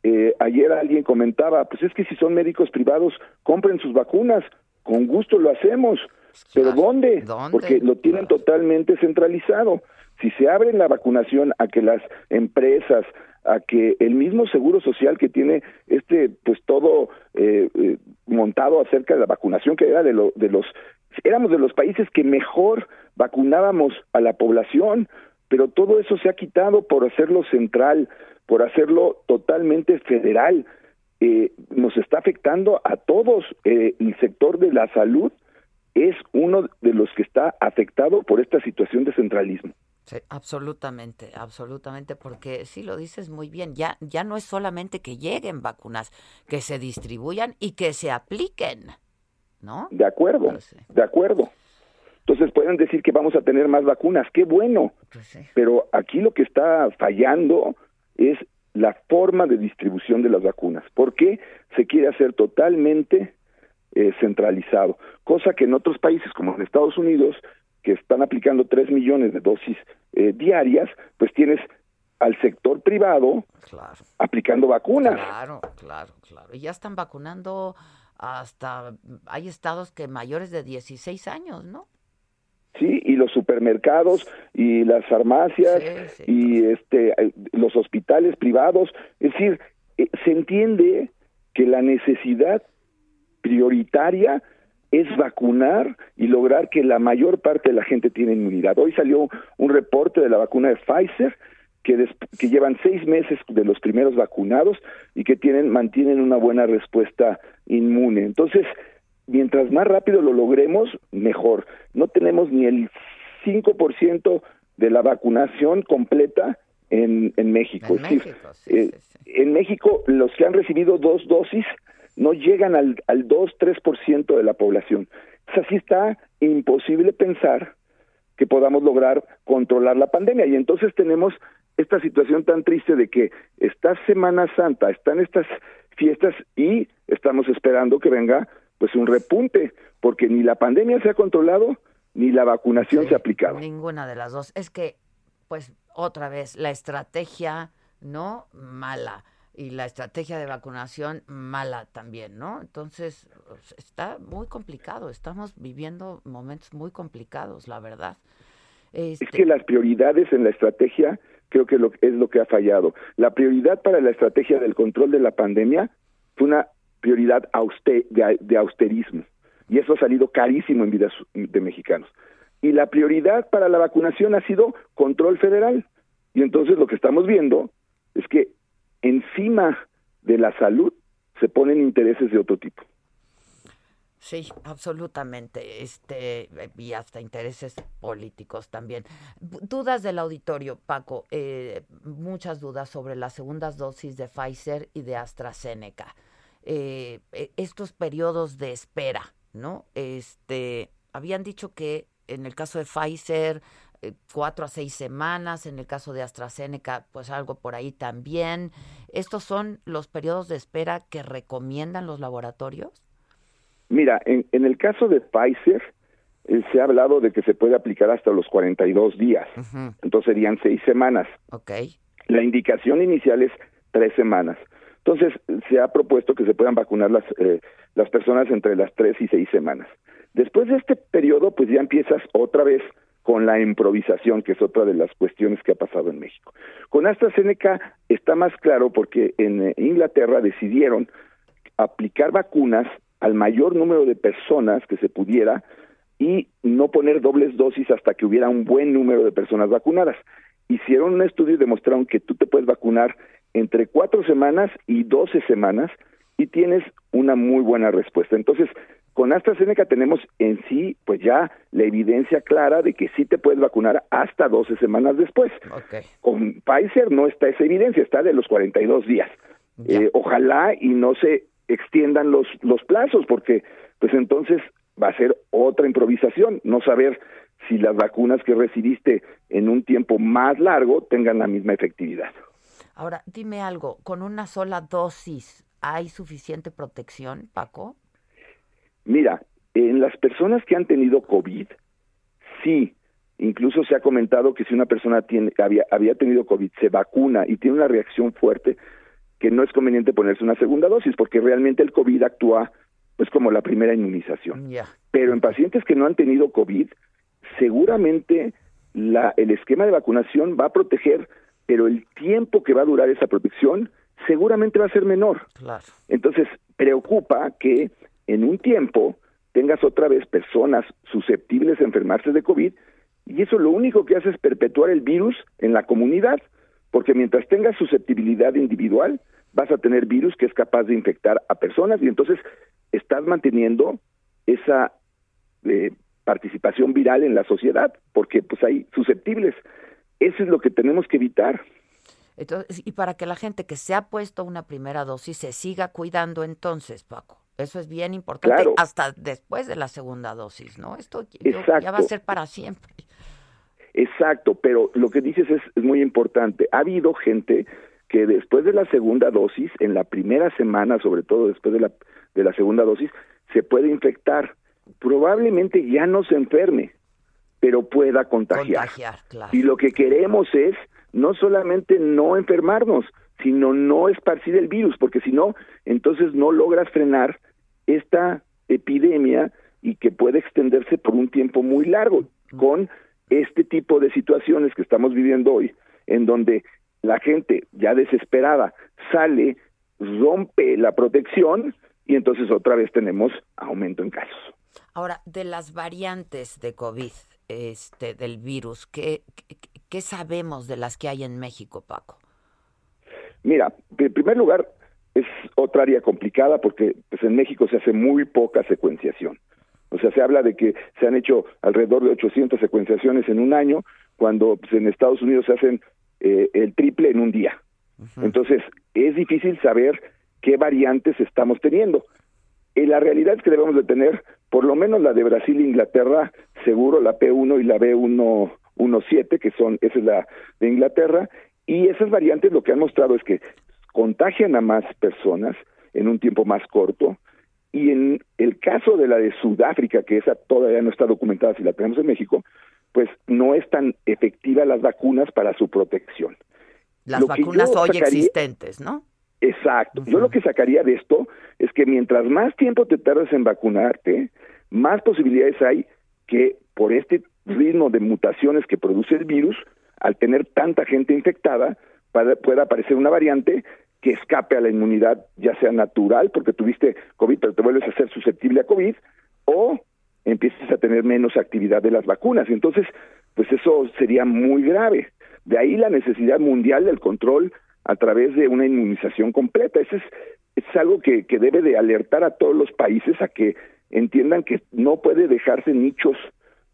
Speaker 13: Eh, ayer alguien comentaba, pues es que si son médicos privados, compren sus vacunas, con gusto lo hacemos, pero ¿dónde? Porque lo tienen totalmente centralizado. Si se abre la vacunación a que las empresas, a que el mismo seguro social que tiene este, pues todo eh, eh, montado acerca de la vacunación, que era de, lo, de los, éramos de los países que mejor vacunábamos a la población, pero todo eso se ha quitado por hacerlo central, por hacerlo totalmente federal. Eh, nos está afectando a todos. Eh, el sector de la salud es uno de los que está afectado por esta situación de centralismo.
Speaker 1: Sí, absolutamente, absolutamente, porque sí lo dices muy bien, ya, ya no es solamente que lleguen vacunas, que se distribuyan y que se apliquen, ¿no?
Speaker 13: De acuerdo, pues de acuerdo. Entonces pueden decir que vamos a tener más vacunas, qué bueno, pues pero aquí lo que está fallando es la forma de distribución de las vacunas. ¿Por qué se quiere hacer totalmente eh, centralizado? Cosa que en otros países, como en Estados Unidos, que están aplicando 3 millones de dosis eh, diarias, pues tienes al sector privado aplicando vacunas.
Speaker 1: Claro, claro, claro. Y ya están vacunando hasta, hay estados que mayores de 16 años, ¿no?
Speaker 13: Sí y los supermercados y las farmacias y este los hospitales privados es decir eh, se entiende que la necesidad prioritaria es vacunar y lograr que la mayor parte de la gente tiene inmunidad. Hoy salió un reporte de la vacuna de Pfizer que, que llevan seis meses de los primeros vacunados y que tienen mantienen una buena respuesta inmune. Entonces, mientras más rápido lo logremos, mejor. No tenemos ni el 5% de la vacunación completa en, en México. En, México, eh, en México, los que han recibido dos dosis no llegan al, al 2-3% de la población. Es así está imposible pensar que podamos lograr controlar la pandemia. Y entonces tenemos esta situación tan triste de que esta Semana Santa, están estas fiestas y estamos esperando que venga pues un repunte, porque ni la pandemia se ha controlado, ni la vacunación se ha aplicado.
Speaker 1: Ninguna de las dos. Es que, pues, otra vez, la estrategia, ¿no? Mala. Y la estrategia de vacunación mala también, ¿no? Entonces, pues, está muy complicado. Estamos viviendo momentos muy complicados, la verdad.
Speaker 13: Es este que las prioridades en la estrategia creo que es lo que ha fallado. La prioridad para la estrategia del control de la pandemia fue una prioridad de, austerismo. Y eso ha salido carísimo en vidas de mexicanos. Y la prioridad para la vacunación ha sido control federal. Y entonces lo que estamos viendo es que encima de la salud se ponen intereses de otro tipo.
Speaker 1: Sí, absolutamente. Este, y hasta intereses políticos también. Dudas del auditorio, Paco. Eh, muchas dudas sobre las segundas dosis de Pfizer y de AstraZeneca. Eh, e, estos periodos de espera, ¿no? Este, habían dicho que en el caso de Pfizer, eh, cuatro a seis semanas, en el caso de AstraZeneca, pues algo por ahí también. ¿Estos son los periodos de espera que recomiendan los laboratorios?
Speaker 13: Mira, en, en el caso de Pfizer, eh, se ha hablado de que se puede aplicar hasta los 42 días. Entonces serían seis semanas.
Speaker 1: Ok.
Speaker 13: La indicación inicial es tres semanas. Entonces se ha propuesto que se puedan vacunar las, eh, las personas entre las tres y seis semanas. Después de este periodo, pues ya empiezas otra vez con la improvisación, que es otra de las cuestiones que ha pasado en México. Con AstraZeneca está más claro porque en eh, Inglaterra decidieron aplicar vacunas al mayor número de personas que se pudiera y no poner dobles dosis hasta que hubiera un buen número de personas vacunadas. Hicieron un estudio y demostraron que tú te puedes vacunar entre cuatro semanas y doce semanas y tienes una muy buena respuesta. Entonces, con AstraZeneca tenemos en sí, pues ya la evidencia clara de que sí te puedes vacunar hasta 12 semanas después. Con Pfizer no está esa evidencia, está de los 42 días. Eh, ojalá y no se extiendan los, los plazos, porque pues entonces va a ser otra improvisación, no saber si las vacunas que recibiste en un tiempo más largo tengan la misma efectividad.
Speaker 1: Ahora, dime algo, ¿con una sola dosis hay suficiente protección, Paco?
Speaker 13: Mira, en las personas que han tenido COVID, sí, incluso se ha comentado que si una persona tiene, había, había tenido COVID, se vacuna y tiene una reacción fuerte, que no es conveniente ponerse una segunda dosis porque realmente el COVID actúa pues como la primera inmunización. Pero en pacientes que no han tenido COVID, seguramente la, el esquema de vacunación va a proteger, pero el tiempo que va a durar esa protección seguramente va a ser menor. Entonces, preocupa que en un tiempo tengas otra vez personas susceptibles a enfermarse de COVID y eso lo único que hace es perpetuar el virus en la comunidad porque mientras tengas susceptibilidad individual, vas a tener virus que es capaz de infectar a personas y entonces estás manteniendo esa eh, participación viral en la sociedad, porque pues hay susceptibles. Eso es lo que tenemos que evitar.
Speaker 1: Entonces, y para que la gente que se ha puesto una primera dosis se siga cuidando entonces, Paco. Eso es bien importante hasta después de la segunda dosis, ¿no? Esto ya va a ser para siempre.
Speaker 13: Exacto, pero lo que dices es, muy importante. Ha habido gente que después de la segunda dosis, en la primera semana, sobre todo después de la, de la segunda dosis, se puede infectar. Probablemente ya no se enferme, pero pueda contagiar. Y lo que queremos es no solamente no enfermarnos, sino no esparcir el virus, porque si no, entonces no logras frenar esta epidemia y que puede extenderse por un tiempo muy largo, con este tipo de situaciones que estamos viviendo hoy, en donde la gente ya desesperada sale, rompe la protección y entonces otra vez tenemos aumento en casos.
Speaker 1: Ahora, de las variantes de COVID, este, del virus, ¿qué, qué, sabemos de las que hay en México, Paco?
Speaker 13: Mira, en primer lugar, es otra área complicada porque pues, en México se hace muy poca secuenciación. O sea, se habla de que se han hecho alrededor de 800 secuenciaciones en un año, cuando pues, en Estados Unidos se hacen eh, el triple en un día. Entonces, es difícil saber qué variantes estamos teniendo. Y la realidad es que debemos de tener por lo menos la de Brasil e Inglaterra, seguro la P1 y la B117, que son, esa es la de Inglaterra, y esas variantes lo que han mostrado es que contagian a más personas en un tiempo más corto, y en el caso de la de Sudáfrica, que esa todavía no está documentada si la tenemos en México, pues no es tan efectiva las vacunas para su protección.
Speaker 1: Las vacunas hoy existentes, ¿no?
Speaker 13: Exacto. Yo lo que sacaría de esto es que mientras más tiempo te tardes en vacunarte, más posibilidades hay que por este ritmo de mutaciones que produce el virus, al tener tanta gente infectada, pueda aparecer una variante que escape a la inmunidad, ya sea natural, porque tuviste COVID, pero te vuelves a ser susceptible a COVID, o empieces a tener menos actividad de las vacunas. Entonces, pues eso sería muy grave. De ahí la necesidad mundial del control a través de una inmunización completa. Ese es, es algo que, que debe de alertar a todos los países a que entiendan que no puede dejarse nichos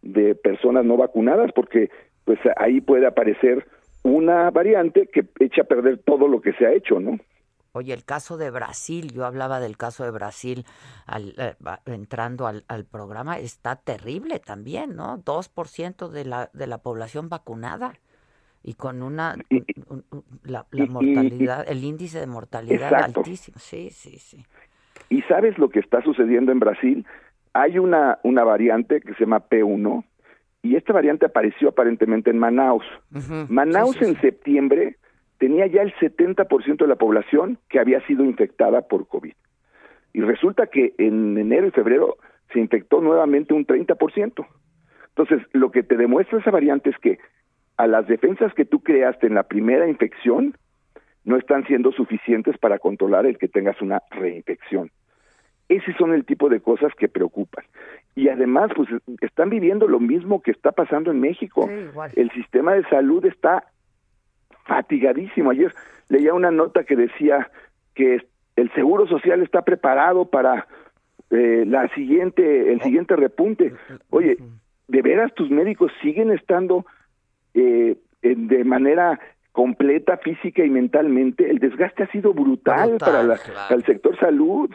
Speaker 13: de personas no vacunadas porque pues ahí puede aparecer una variante que echa a perder todo lo que se ha hecho, ¿no?
Speaker 1: Oye, el caso de Brasil, yo hablaba del caso de Brasil al, eh, entrando al, al, programa, está terrible también, ¿no? 2% de la, de la población vacunada y con una la, mortalidad, el índice de mortalidad altísimo. Sí, sí, sí.
Speaker 13: ¿Y sabes lo que está sucediendo en Brasil? Hay una, una variante que se llama P1 y esta variante apareció aparentemente en Manaus. Manaus en septiembre tenía ya el 70% de la población que había sido infectada por COVID. Y resulta que en enero y febrero se infectó nuevamente un 30%. Entonces, lo que te demuestra esa variante es que a las defensas que tú creaste en la primera infección no están siendo suficientes para controlar el que tengas una reinfección. Ese son el tipo de cosas que preocupan. Y además, pues están viviendo lo mismo que está pasando en México. el sistema de salud está fatigadísimo. Ayer leía una nota que decía que el Seguro Social está preparado para eh, la siguiente, el siguiente repunte. Oye, ¿de veras tus médicos siguen estando eh, de manera completa física y mentalmente? El desgaste ha sido brutal, para, la, para el sector salud.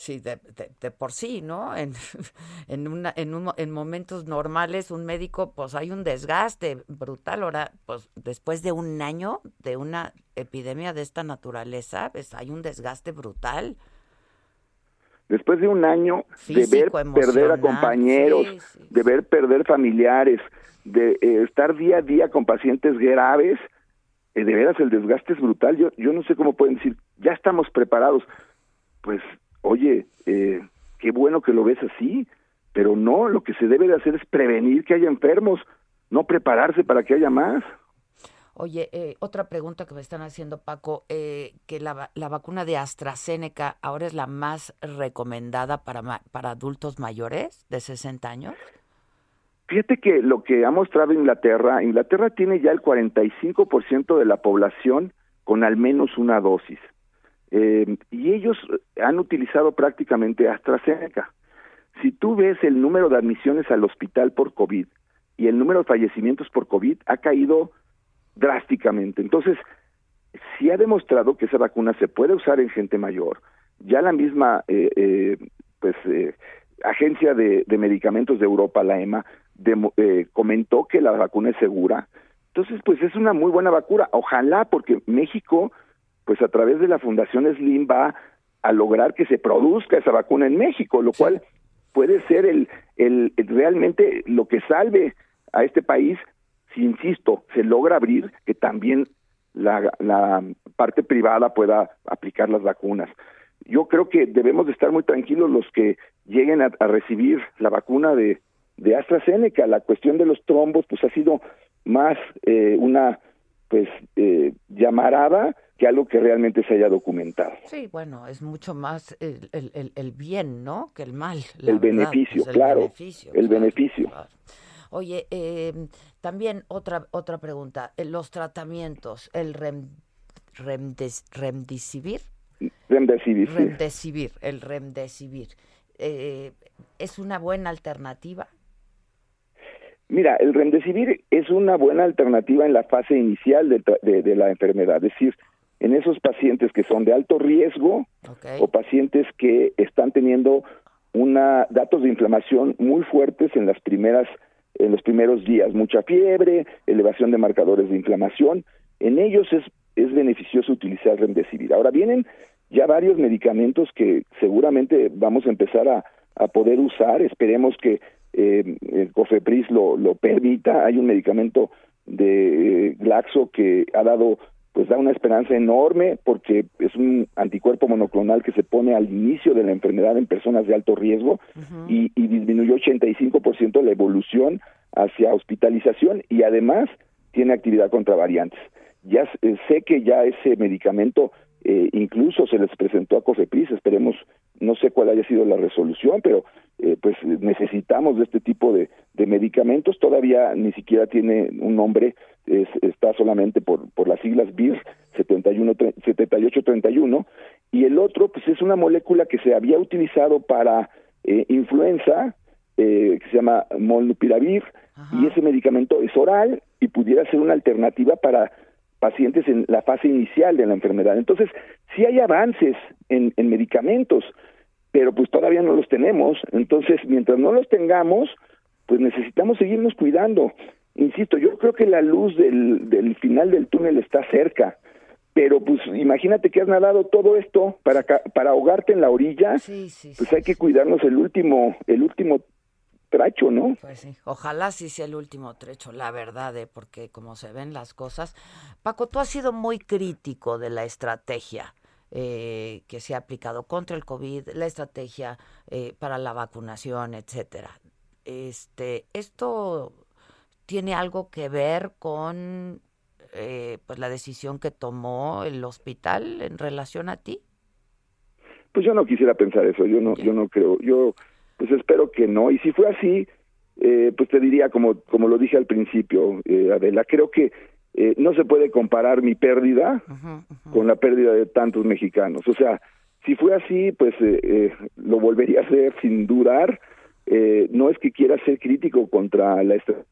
Speaker 1: Sí, de, de, por sí, ¿no? En, en, una, en, un, en momentos normales, un médico, pues hay un desgaste brutal. Ahora, pues después de un año de una epidemia de esta naturaleza, pues hay un desgaste brutal.
Speaker 13: Después de un año de ver perder a compañeros, de ver perder familiares, de eh, estar día a día con pacientes graves, eh, de veras el desgaste es brutal. Yo, yo no sé cómo pueden decir, ya estamos preparados. Pues oye, eh, qué bueno que lo ves así, pero no, lo que se debe de hacer es prevenir que haya enfermos, no prepararse para que haya más.
Speaker 1: Oye, eh, otra pregunta que me están haciendo, Paco, eh, que la, la, vacuna de AstraZeneca ahora es la más recomendada para, para adultos mayores de 60 años.
Speaker 13: Fíjate que lo que ha mostrado Inglaterra, Inglaterra tiene ya el 45% de la población con al menos una dosis. Eh, y ellos han utilizado prácticamente AstraZeneca. Si tú ves el número de admisiones al hospital por COVID y el número de fallecimientos por COVID ha caído drásticamente. Entonces, si ha demostrado que esa vacuna se puede usar en gente mayor. Ya la misma eh, eh, pues agencia de, medicamentos de Europa, la EMA, comentó que la vacuna es segura. Entonces, pues es una muy buena vacuna. Ojalá, porque México pues a través de la Fundación Slim va a lograr que se produzca esa vacuna en México, lo cual puede ser el, el, realmente lo que salve a este país si, insisto, se logra abrir que también la, la parte privada pueda aplicar las vacunas. Yo creo que debemos de estar muy tranquilos los que lleguen a, recibir la vacuna de, de AstraZeneca. La cuestión de los trombos pues ha sido más eh, una pues eh, llamarada que algo que realmente se haya documentado.
Speaker 1: Sí, bueno, es mucho más el, el, el bien, ¿no? Que el mal.
Speaker 13: el beneficio, pues, claro. Beneficio, el beneficio.
Speaker 1: Oye, eh, también otra otra pregunta. Eh, los tratamientos, el rem, remdesivir.
Speaker 13: Remdesivir,
Speaker 1: Remdesivir, el remdesivir. Eh, ¿Es una buena alternativa?
Speaker 13: Mira, el remdesivir es una buena alternativa en la fase inicial de, de, de la enfermedad, es decir, en esos pacientes que son de alto riesgo o pacientes que están teniendo una datos de inflamación muy fuertes en las primeras en los primeros días, mucha fiebre, elevación de marcadores de inflamación, en ellos es es beneficioso utilizar remdesivir. Ahora vienen ya varios medicamentos que seguramente vamos a empezar a, a poder usar, esperemos que eh, el COFEPRIS lo, lo permita, hay un medicamento de eh, Glaxo que ha dado pues da una esperanza enorme porque es un anticuerpo monoclonal que se pone al inicio de la enfermedad en personas de alto riesgo y, y disminuyó 85% la evolución hacia hospitalización y además tiene actividad contra variantes. Ya eh, sé que ya ese medicamento eh, incluso se les presentó a COFEPRIS, esperemos, no sé cuál haya sido la resolución, pero eh, pues necesitamos de este tipo de, de medicamentos, todavía ni siquiera tiene un nombre está solamente por, por las siglas BIR 71, 7831 y el otro pues es una molécula que se había utilizado para eh, influenza eh, que se llama molnupiravir y ese medicamento es oral y pudiera ser una alternativa para pacientes en la fase inicial de la enfermedad. Entonces, sí hay avances en, en medicamentos, pero pues todavía no los tenemos. Entonces, mientras no los tengamos, pues necesitamos seguirnos cuidando. Insisto, yo creo que la luz del, del final del túnel está cerca pero pues imagínate que has nadado todo esto para para ahogarte en la orilla pues hay que cuidarnos el último el último trecho no
Speaker 1: pues sí ojalá sí sea el último trecho la verdad ¿eh? porque como se ven las cosas Paco tú has sido muy crítico de la estrategia eh, que se ha aplicado contra el covid la estrategia eh, para la vacunación etcétera este esto tiene algo que ver con eh, pues la decisión que tomó el hospital en relación a ti?
Speaker 13: Pues yo no quisiera pensar eso, yo no, yo no creo, yo pues espero que no, y si fue así, eh, pues te diría como, como lo dije al principio, eh, Adela, creo que eh, no se puede comparar mi pérdida con la pérdida de tantos mexicanos, o sea, si fue así, pues lo volvería a hacer sin dudar, no es que quiera ser crítico contra la estrategia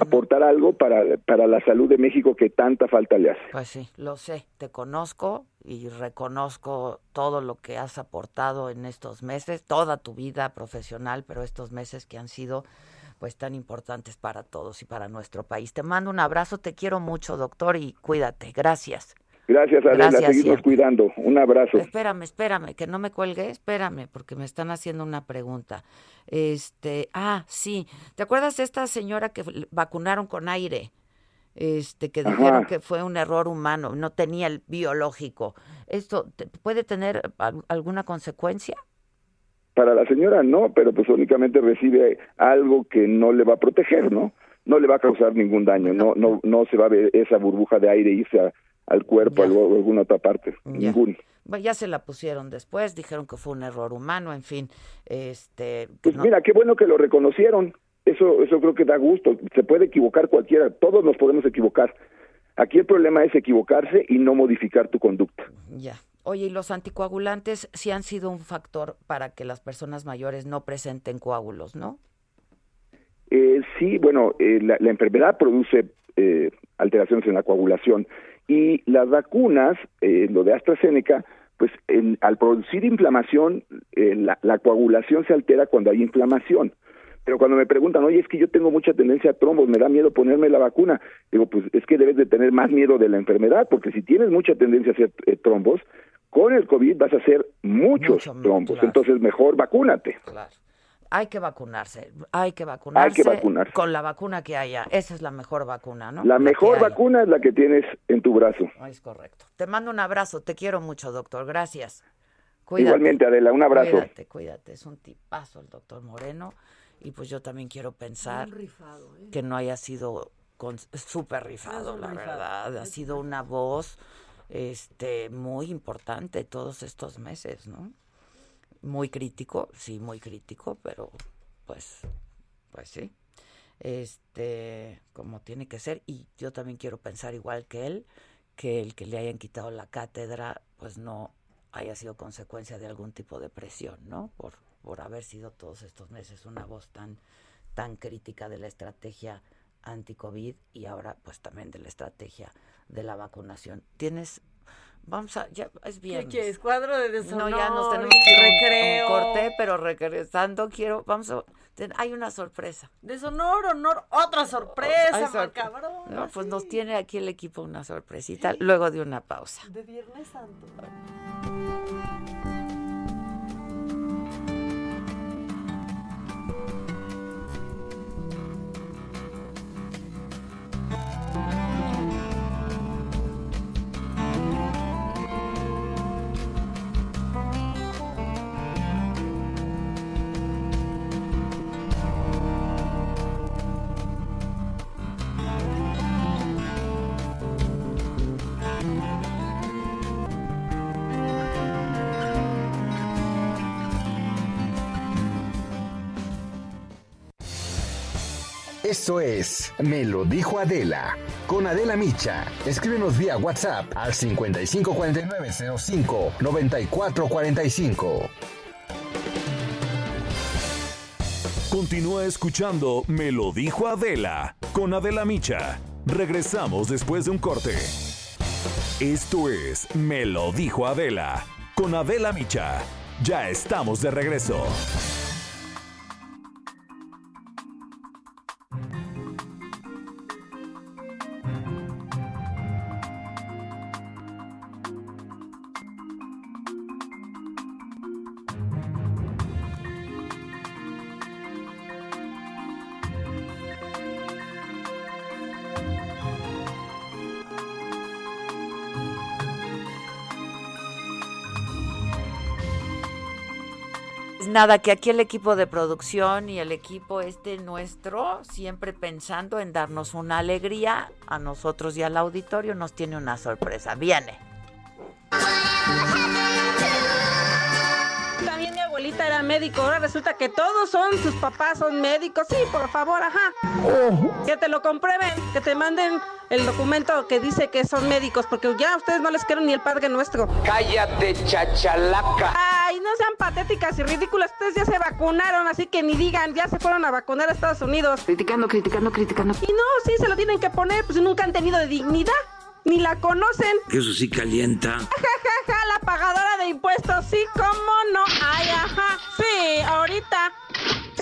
Speaker 13: aportar algo para, para la salud de México que tanta falta le hace.
Speaker 1: Pues sí, lo sé, te conozco y reconozco todo lo que has aportado en estos meses, toda tu vida profesional, pero estos meses que han sido pues tan importantes para todos y para nuestro país. Te mando un abrazo, te quiero mucho, doctor, y cuídate. Gracias.
Speaker 13: Gracias, Adela. Gracias, seguimos cuidando. Un abrazo.
Speaker 1: Espérame, espérame, que no me cuelgue, espérame, porque me están haciendo una pregunta. Este, ah, sí. ¿Te acuerdas de esta señora que vacunaron con aire? Este, que dijeron que fue un error humano, no tenía el biológico. ¿Esto puede tener alguna consecuencia?
Speaker 13: Para la señora no, pero pues únicamente recibe algo que no le va a proteger, ¿no? No le va a causar ningún daño, no, no, no se va a ver esa burbuja de aire irse a, al cuerpo o alguna otra parte, ya.
Speaker 1: ya se la pusieron después, dijeron que fue un error humano, en fin, este...
Speaker 13: Pues mira, qué bueno que lo reconocieron, eso, eso creo que da gusto, se puede equivocar cualquiera, todos nos podemos equivocar. Aquí el problema es equivocarse y no modificar tu conducta.
Speaker 1: Ya. Oye, ¿y los anticoagulantes sí han sido un factor para que las personas mayores no presenten coágulos, no?
Speaker 13: Eh, sí, bueno, eh, la, la, enfermedad produce eh, alteraciones en la coagulación y las vacunas, eh, lo de AstraZeneca, pues en, al producir inflamación, eh, la, la, coagulación se altera cuando hay inflamación. Pero cuando me preguntan, oye, es que yo tengo mucha tendencia a trombos, me da miedo ponerme la vacuna, digo, pues es que debes de tener más miedo de la enfermedad, porque si tienes mucha tendencia a hacer eh, trombos, con el COVID vas a hacer muchos Mucho, trombos, claro. entonces mejor vacúnate.
Speaker 1: Claro. Hay que vacunarse, hay que vacunarse,
Speaker 13: hay que vacunarse
Speaker 1: con la vacuna que haya. Esa es la mejor vacuna, ¿no?
Speaker 13: La, la mejor vacuna es la que tienes en tu brazo.
Speaker 1: Es correcto. Te mando un abrazo, te quiero mucho, doctor. Gracias. Cuídate.
Speaker 13: Igualmente, Adela, un abrazo.
Speaker 1: Cuídate, cuídate. Es un tipazo el doctor Moreno. Y pues yo también quiero pensar
Speaker 14: rifado, ¿eh?
Speaker 1: que no haya sido súper rifado, la rifado. verdad. Ha sido una voz este muy importante todos estos meses, ¿no? Muy crítico, sí, muy crítico, pero pues, pues sí, este, como tiene que ser, y yo también quiero pensar igual que él, que el que le hayan quitado la cátedra, pues no haya sido consecuencia de algún tipo de presión, ¿no? Por, por haber sido todos estos meses una voz tan, tan crítica de la estrategia anti-COVID y ahora pues también de la estrategia de la vacunación. ¿Tienes Vamos a, ya es bien.
Speaker 14: ¿Qué quieres? Cuadro de deshonor.
Speaker 1: No, ya nos tenemos que ir recreo. corté, pero regresando quiero, vamos a, hay una sorpresa.
Speaker 14: Deshonor, honor, otra sorpresa,
Speaker 1: sor
Speaker 14: cabrón.
Speaker 1: No, pues nos tiene aquí el equipo una sorpresita luego de una pausa.
Speaker 14: De Viernes Santo.
Speaker 15: Esto es Me lo dijo Adela. Con Adela Micha. Escríbenos vía WhatsApp al 554905 9445.
Speaker 2: Continúa escuchando Me lo dijo Adela con Adela Micha. Regresamos después de un corte. Esto es Me lo dijo Adela con Adela Micha. Ya estamos de regreso.
Speaker 1: Nada, que aquí el equipo de producción y el equipo este nuestro, siempre pensando en darnos una alegría a nosotros y al auditorio, nos tiene una sorpresa. Viene.
Speaker 16: Abuelita era médico, ahora resulta que todos son, sus papás son médicos. Sí, por favor, ajá. Que te lo comprueben, que te manden el documento que dice que son médicos, porque ya a ustedes no les quiero ni el Padre Nuestro.
Speaker 17: Cállate, chachalaca.
Speaker 16: Ay, no sean patéticas y ridículas, ustedes ya se vacunaron, así que ni digan, ya se fueron a vacunar a Estados Unidos.
Speaker 18: Criticando, criticando, criticando.
Speaker 16: Y no, sí, se lo tienen que poner, pues nunca han tenido de dignidad, ni la conocen.
Speaker 17: Eso sí calienta.
Speaker 16: Ja, ja, ja, la pagadora de impuestos, sí, cómo no. Ay, ajá, sí, ahorita.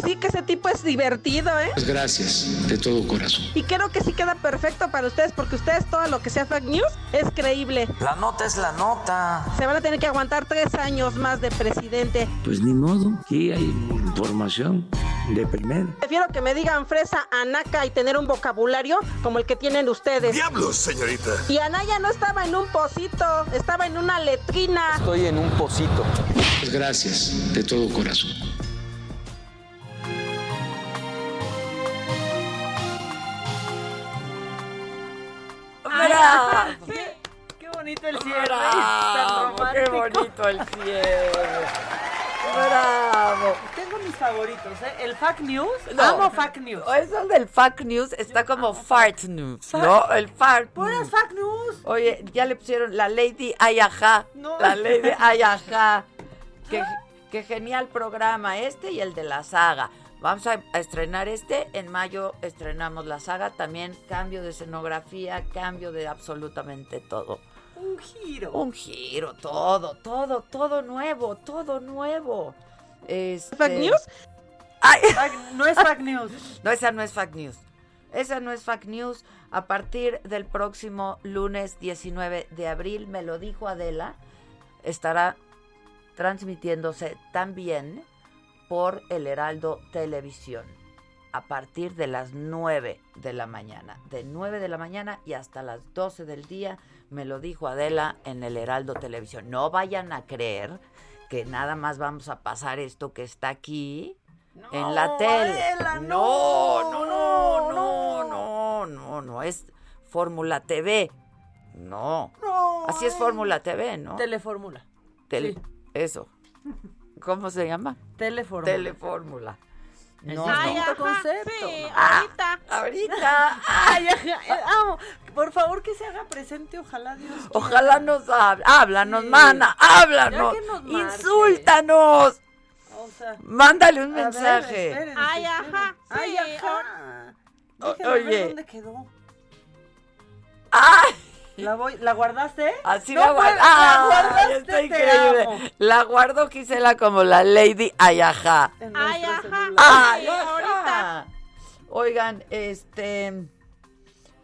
Speaker 16: Sí que ese tipo es divertido, ¿eh?
Speaker 17: Pues gracias, de todo corazón.
Speaker 16: Y creo que sí queda perfecto para ustedes, porque ustedes todo lo que sea fake news es creíble.
Speaker 17: La nota es la nota.
Speaker 16: Se van a tener que aguantar tres años más de presidente.
Speaker 17: Pues ni modo, aquí hay información de primera.
Speaker 16: Prefiero que me digan fresa, anaca y tener un vocabulario como el que tienen ustedes.
Speaker 19: ¡Diablos, señorita!
Speaker 16: Y Anaya no estaba en un pocito, estaba en una letrina.
Speaker 4: Estoy en un pocito.
Speaker 17: Pues gracias, de todo corazón.
Speaker 1: ¡Bravo!
Speaker 14: Sí, qué bonito el cierre.
Speaker 1: ¡Bravo! ¡Qué bonito el cierre! ¡Bravo!
Speaker 14: Tengo mis favoritos, ¿eh? El fact news.
Speaker 1: No.
Speaker 14: Amo fact news.
Speaker 1: Eso del fact news está como fart news, ¿no? El fart
Speaker 14: Puras fact news.
Speaker 1: Oye, ya le pusieron la Lady Ayaja.
Speaker 14: No.
Speaker 1: La Lady Ayaja. Qué, qué genial programa este y el de la saga. Vamos a, a estrenar este. En mayo estrenamos la saga. También cambio de escenografía, cambio de absolutamente todo.
Speaker 14: Un giro.
Speaker 1: Un giro, todo, todo, todo nuevo, todo nuevo. Este...
Speaker 16: ¿Fact news?
Speaker 1: Ay.
Speaker 14: No es fact news.
Speaker 1: No, esa no es fact news. Esa no es fact news. A partir del próximo lunes 19 de abril, me lo dijo Adela, estará transmitiéndose también por el Heraldo Televisión. A partir de las 9 de la mañana. De 9 de la mañana y hasta las 12 del día, me lo dijo Adela en el Heraldo Televisión. No vayan a creer que nada más vamos a pasar esto que está aquí en la tele.
Speaker 14: Adela,
Speaker 1: no,
Speaker 14: no,
Speaker 1: no, no, no, no, no, es Fórmula TV. No.
Speaker 14: No.
Speaker 1: Así es Fórmula TV, ¿no?
Speaker 14: Telefórmula.
Speaker 1: Tele-
Speaker 14: sí.
Speaker 1: Eso. ¿Cómo se llama?
Speaker 14: Telefórmula.
Speaker 1: Telefórmula. No,
Speaker 14: Ay,
Speaker 1: no.
Speaker 14: ajá, concepto.
Speaker 16: Sí,
Speaker 1: Ah,
Speaker 16: ahorita.
Speaker 1: ahorita.
Speaker 14: Ay, ajá, eh, amo. Por favor, que se haga presente, ojalá Dios. quiera.
Speaker 1: Ojalá nos hable. Háblanos,
Speaker 14: Sí.
Speaker 1: mana, háblanos.
Speaker 14: Nos.
Speaker 1: Insúltanos.
Speaker 14: O sea,
Speaker 1: Mándale un
Speaker 14: a ver,
Speaker 1: mensaje.
Speaker 14: espérense,
Speaker 16: Ay, ajá,
Speaker 14: Ay,
Speaker 16: sí,
Speaker 14: ajá.
Speaker 1: O-
Speaker 14: Déjenme
Speaker 1: oye.
Speaker 14: ver dónde quedó.
Speaker 1: ¡Ay!
Speaker 14: ¿La, voy, ¿La guardaste?
Speaker 1: Así
Speaker 14: No
Speaker 1: la
Speaker 14: puede-
Speaker 1: guardo.
Speaker 14: la guardaste,
Speaker 1: ¡Ay, está
Speaker 14: te
Speaker 1: increíble!
Speaker 14: amo.
Speaker 1: La guardo Gisela como la Lady Ayaja.
Speaker 14: En
Speaker 16: Ay,
Speaker 14: nuestro
Speaker 16: ajá.
Speaker 14: celular.
Speaker 1: ¡Ay,
Speaker 16: Sí,
Speaker 1: ajá!
Speaker 16: ahorita.
Speaker 1: Oigan, este.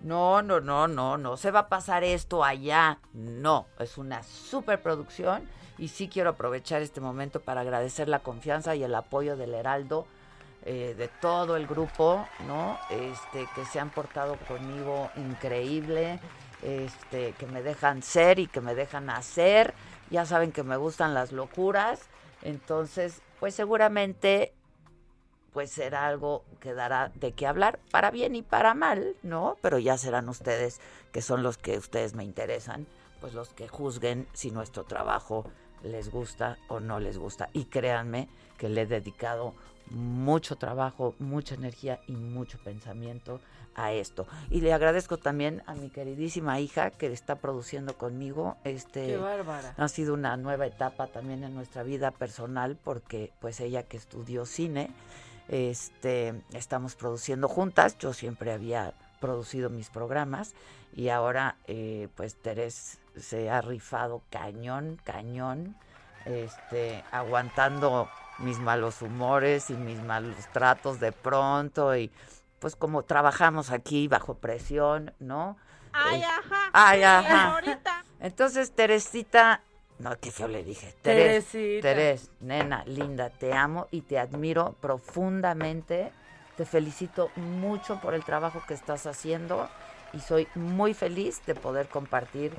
Speaker 1: No, no, no, no, no se va a pasar esto allá. No, es una superproducción y sí quiero aprovechar este momento para agradecer la confianza y el apoyo del Heraldo, eh, de todo el grupo, ¿no? Este, que se han portado conmigo increíble, este, que me dejan ser y que me dejan hacer. Ya saben que me gustan las locuras, entonces, pues seguramente pues será algo que dará de qué hablar, para bien y para mal, ¿no? Pero ya serán ustedes, que son los que ustedes me interesan, pues los que juzguen si nuestro trabajo les gusta o no les gusta. Y créanme que le he dedicado mucho trabajo, mucha energía y mucho pensamiento a esto. Y le agradezco también a mi queridísima hija que está produciendo conmigo. Este,
Speaker 14: Qué bárbara.
Speaker 1: Ha sido una nueva etapa también en nuestra vida personal porque pues ella que estudió cine, este, estamos produciendo juntas. Yo siempre había producido mis programas y ahora eh, pues Terés se ha rifado cañón, cañón, este, aguantando mis malos humores y mis malos tratos de pronto y pues como trabajamos aquí bajo presión, ¿no?
Speaker 16: Ay,
Speaker 1: Eh,
Speaker 16: ajá.
Speaker 1: Ay, ajá.
Speaker 16: ahorita.
Speaker 1: Entonces, Teresita, no, qué feo le dije. Teres,
Speaker 14: Teresita.
Speaker 1: Teres, nena, linda, te amo y te admiro profundamente. Te felicito mucho por el trabajo que estás haciendo y soy muy feliz de poder compartir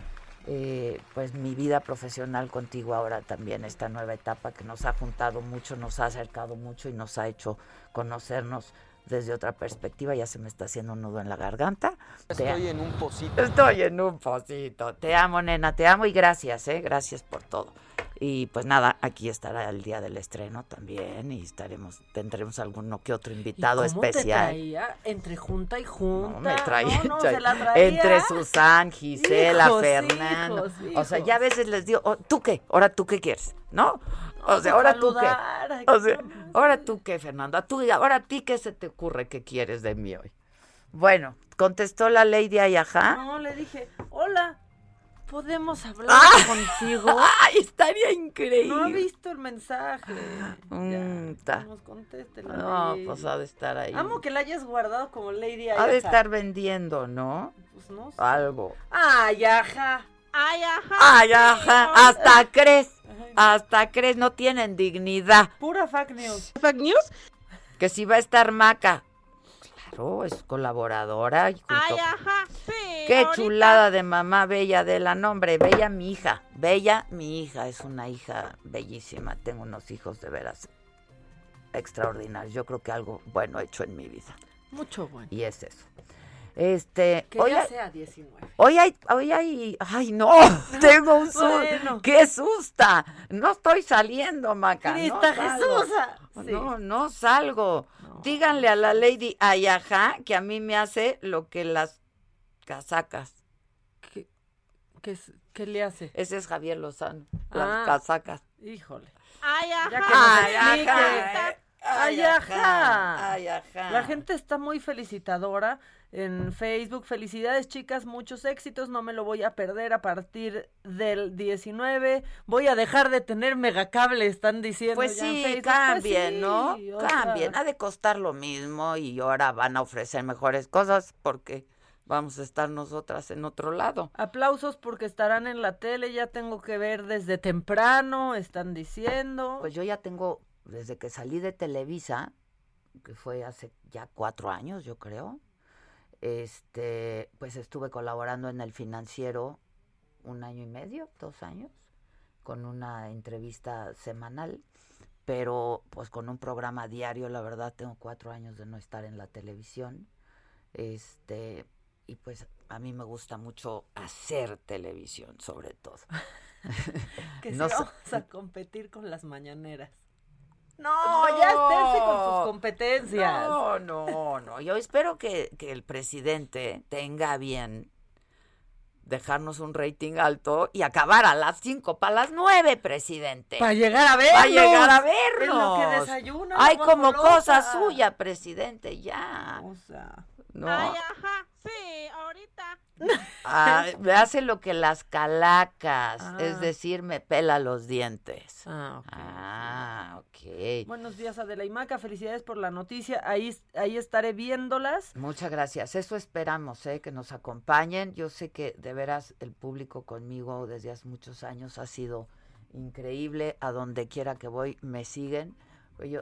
Speaker 1: eh, pues mi vida profesional contigo ahora también, esta nueva etapa que nos ha juntado mucho, nos ha acercado mucho y nos ha hecho conocernos desde otra perspectiva. Ya se me está haciendo un nudo en la garganta. Te-
Speaker 4: Estoy en un pocito.
Speaker 1: Estoy en un pocito. Te amo, nena, te amo y gracias, ¿eh? Gracias por todo. Y pues nada, aquí estará el día del estreno también y estaremos, tendremos alguno que otro
Speaker 14: ¿Y
Speaker 1: invitado
Speaker 14: cómo te
Speaker 1: especial.
Speaker 14: traía? Entre junta y junta.
Speaker 1: No, me traía,
Speaker 14: No, no, se la traía.
Speaker 1: entre Susan, Gisela,
Speaker 14: Hijos,
Speaker 1: Fernando.
Speaker 14: hijos,
Speaker 1: O sea, ya a veces les digo, "Oh, ¿tú qué? Ahora tú qué quieres, ¿no? O sea, ahora tú qué. O sea, ahora tú qué, Fernanda. Tú, ahora a ti qué se te ocurre que quieres de mí hoy. Bueno, contestó la Lady Ayajá.
Speaker 14: No, le dije, hola, ¿podemos hablar
Speaker 1: Ah.
Speaker 14: contigo?
Speaker 1: Ay, estaría increíble.
Speaker 14: No ha visto el mensaje.
Speaker 1: Mm, ta.
Speaker 14: Nos
Speaker 1: No,
Speaker 14: lady.
Speaker 1: pues ha de estar ahí.
Speaker 14: Amo que la hayas guardado como Lady
Speaker 1: Ha de estar vendiendo, ¿no?
Speaker 14: Pues no sé.
Speaker 1: Algo.
Speaker 14: Ay, ajá.
Speaker 16: Ay, ajá.
Speaker 1: Ay, ajá, hasta crees, hasta crees, no tienen dignidad.
Speaker 14: Pura fake news.
Speaker 16: ¿Fake news?
Speaker 1: Que si va a estar Maca. Claro, es colaboradora. y junto-
Speaker 16: Ay, ajá. Sí.
Speaker 1: Qué
Speaker 16: ahorita.
Speaker 1: chulada de mamá Bella de la nombre. Bella mi hija. Bella mi hija. Es una hija bellísima. Tengo unos hijos de veras extraordinarios. Yo creo que algo bueno he hecho en mi vida.
Speaker 14: Mucho bueno.
Speaker 1: Y es eso. Este,
Speaker 14: Que
Speaker 1: hoy
Speaker 14: ya
Speaker 1: hay-
Speaker 14: sea 19.
Speaker 1: Hoy hay, hoy hay, ay no, tengo un susto,
Speaker 14: Bueno.
Speaker 1: qué susta, no estoy saliendo, Maca, no
Speaker 14: Crista
Speaker 1: salgo.
Speaker 14: Jesús. Sí.
Speaker 1: no, no salgo, díganle a la Lady Ayaja que a mí me hace lo que las casacas,
Speaker 14: ¿Qué, qué, qué le hace?
Speaker 1: ese es Javier Lozano, las
Speaker 14: Ah.
Speaker 1: casacas.
Speaker 14: Híjole.
Speaker 16: Ay, ajá.
Speaker 14: Ya que nos
Speaker 1: Ay,
Speaker 14: explique.
Speaker 1: ajá,
Speaker 14: Ay, ajá.
Speaker 1: ay, ajá.
Speaker 14: La gente está muy felicitadora en Facebook. Felicidades, chicas, muchos éxitos. No me lo voy a perder a partir del 19. Voy a dejar de tener megacable, están diciendo.
Speaker 1: Pues
Speaker 14: ya
Speaker 1: sí, cambien,
Speaker 14: Pues sí,
Speaker 1: ¿no? Cambien. Ha de costar lo mismo y ahora van a ofrecer mejores cosas porque vamos a estar nosotras en otro lado.
Speaker 14: Aplausos porque estarán en la tele. Ya tengo que ver desde temprano, están diciendo.
Speaker 1: Pues yo ya tengo, desde que salí de Televisa, que fue hace ya cuatro años, yo creo, este, pues estuve colaborando en el financiero un año y medio, dos años, con una entrevista semanal, pero pues con un programa diario, la verdad, tengo cuatro años de no estar en la televisión, este, y pues a mí me gusta mucho hacer televisión, sobre todo.
Speaker 14: que
Speaker 1: no
Speaker 14: vamos a competir con las mañaneras. No, ya esténse con sus competencias.
Speaker 1: No, no, no. Yo espero que, que el presidente tenga bien dejarnos un rating alto y acabar a las 5 para las 9, presidente.
Speaker 14: Para llegar a vernos.
Speaker 1: Para llegar a
Speaker 14: En lo que
Speaker 1: vernos.
Speaker 14: desayuna.
Speaker 1: Ay,
Speaker 14: la
Speaker 1: como cosa suya, presidente, ya.
Speaker 14: O sea.
Speaker 1: No.
Speaker 16: Ay, ajá. Sí, ahorita.
Speaker 1: Ah, me hace lo que las calacas,
Speaker 14: Ah.
Speaker 1: es decir, me pela los dientes.
Speaker 14: Ah, ok.
Speaker 1: Ah, ok.
Speaker 14: Buenos días, Adela y Maca. Felicidades por la noticia. Ahí, ahí estaré viéndolas.
Speaker 1: Muchas gracias. Eso esperamos, ¿eh? que nos acompañen. Yo sé que de veras el público conmigo desde hace muchos años ha sido increíble. A donde quiera que voy me siguen. Pues Yo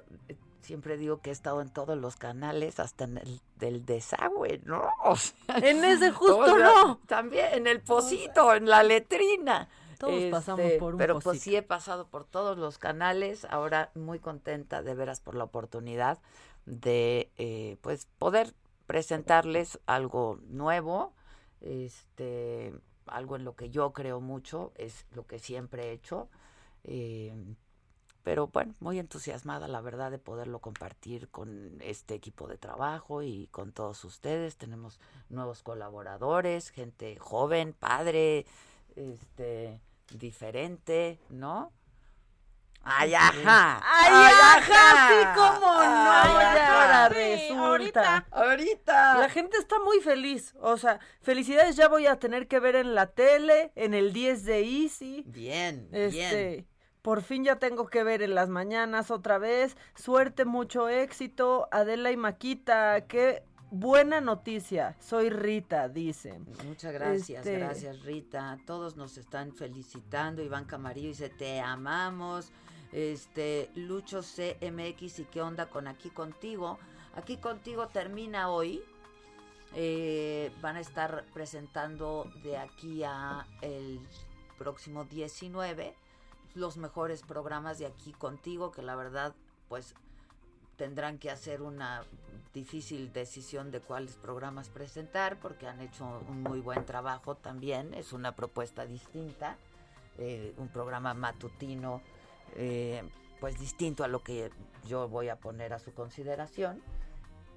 Speaker 1: siempre digo que he estado en todos los canales, hasta en el del desagüe, ¿no? O sea,
Speaker 14: En ese justo
Speaker 1: o sea,
Speaker 14: no.
Speaker 1: También en el pocito, en la letrina.
Speaker 14: Todos pasamos por un
Speaker 1: Pero pues sí he pasado por todos los canales. Ahora muy contenta de veras por la oportunidad de eh, pues poder presentarles algo nuevo, este, algo en lo que yo creo mucho, es lo que siempre he hecho. Eh, pero bueno, muy entusiasmada la verdad de poderlo compartir con este equipo de trabajo y con todos ustedes. Tenemos nuevos colaboradores, gente joven, padre, este, diferente, ¿no? Ay, ajá.
Speaker 14: Ay, ajá, sí, cómo no.
Speaker 1: Ay,
Speaker 14: ya
Speaker 1: ajá.
Speaker 14: resulta.
Speaker 1: Ahorita.
Speaker 14: La gente está muy feliz. O sea, felicidades ya voy a tener que ver en la tele, en el 10 de Easy.
Speaker 1: Bien,
Speaker 14: Este,
Speaker 1: bien.
Speaker 14: Por fin ya tengo que ver en las mañanas otra vez. Suerte, mucho éxito. Adela y Maquita, qué buena noticia. Soy Rita, dicen.
Speaker 1: Muchas gracias,
Speaker 14: Este,
Speaker 1: gracias Rita. Todos nos están felicitando. Iván Camarillo dice, te amamos. Este, Lucho CMX y qué onda con aquí contigo. Aquí contigo termina hoy. Eh, van a estar presentando de aquí a el próximo 19 los mejores programas de aquí contigo, que la verdad, pues tendrán que hacer una difícil decisión de cuáles programas presentar porque han hecho un muy buen trabajo también. Es una propuesta distinta, eh, un programa matutino, eh, pues distinto a lo que yo voy a poner a su consideración.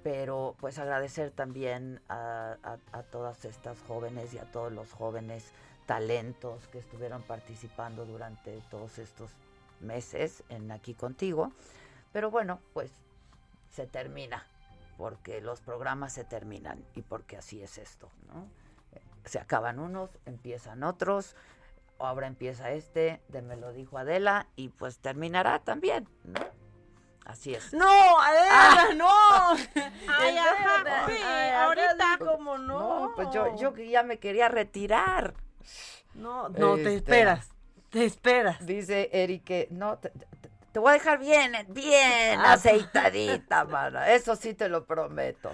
Speaker 1: Pero pues agradecer también a, a- a todas estas jóvenes y a todos los jóvenes talentos que estuvieron participando durante todos estos meses en Aquí Contigo. Pero bueno, pues se termina, porque los programas se terminan y porque así es esto, ¿no? Se acaban unos, empiezan otros, ahora empieza este, de me lo dijo Adela, y pues terminará también, ¿no? Así es.
Speaker 14: No, Adela, no.
Speaker 16: Ay, ahorita.
Speaker 14: ¿Cómo no?
Speaker 1: No, pues yo, yo ya me quería retirar.
Speaker 14: No, no, te
Speaker 1: Este,
Speaker 14: esperas. Te esperas.
Speaker 1: Dice Eric, no, te, te- te voy a dejar bien, bien
Speaker 14: Ah,
Speaker 1: aceitadita, mana. Eso sí te lo prometo.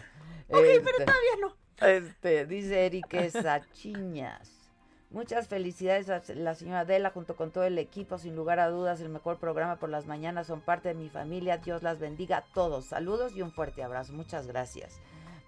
Speaker 14: Ok,
Speaker 1: Este,
Speaker 14: pero todavía no.
Speaker 1: Este, dice Eric Sachiñas. Muchas felicidades a la señora Adela junto con todo el equipo. Sin lugar a dudas, el mejor programa por las mañanas. Son parte de mi familia. Dios las bendiga a todos. Saludos y un fuerte abrazo. Muchas gracias.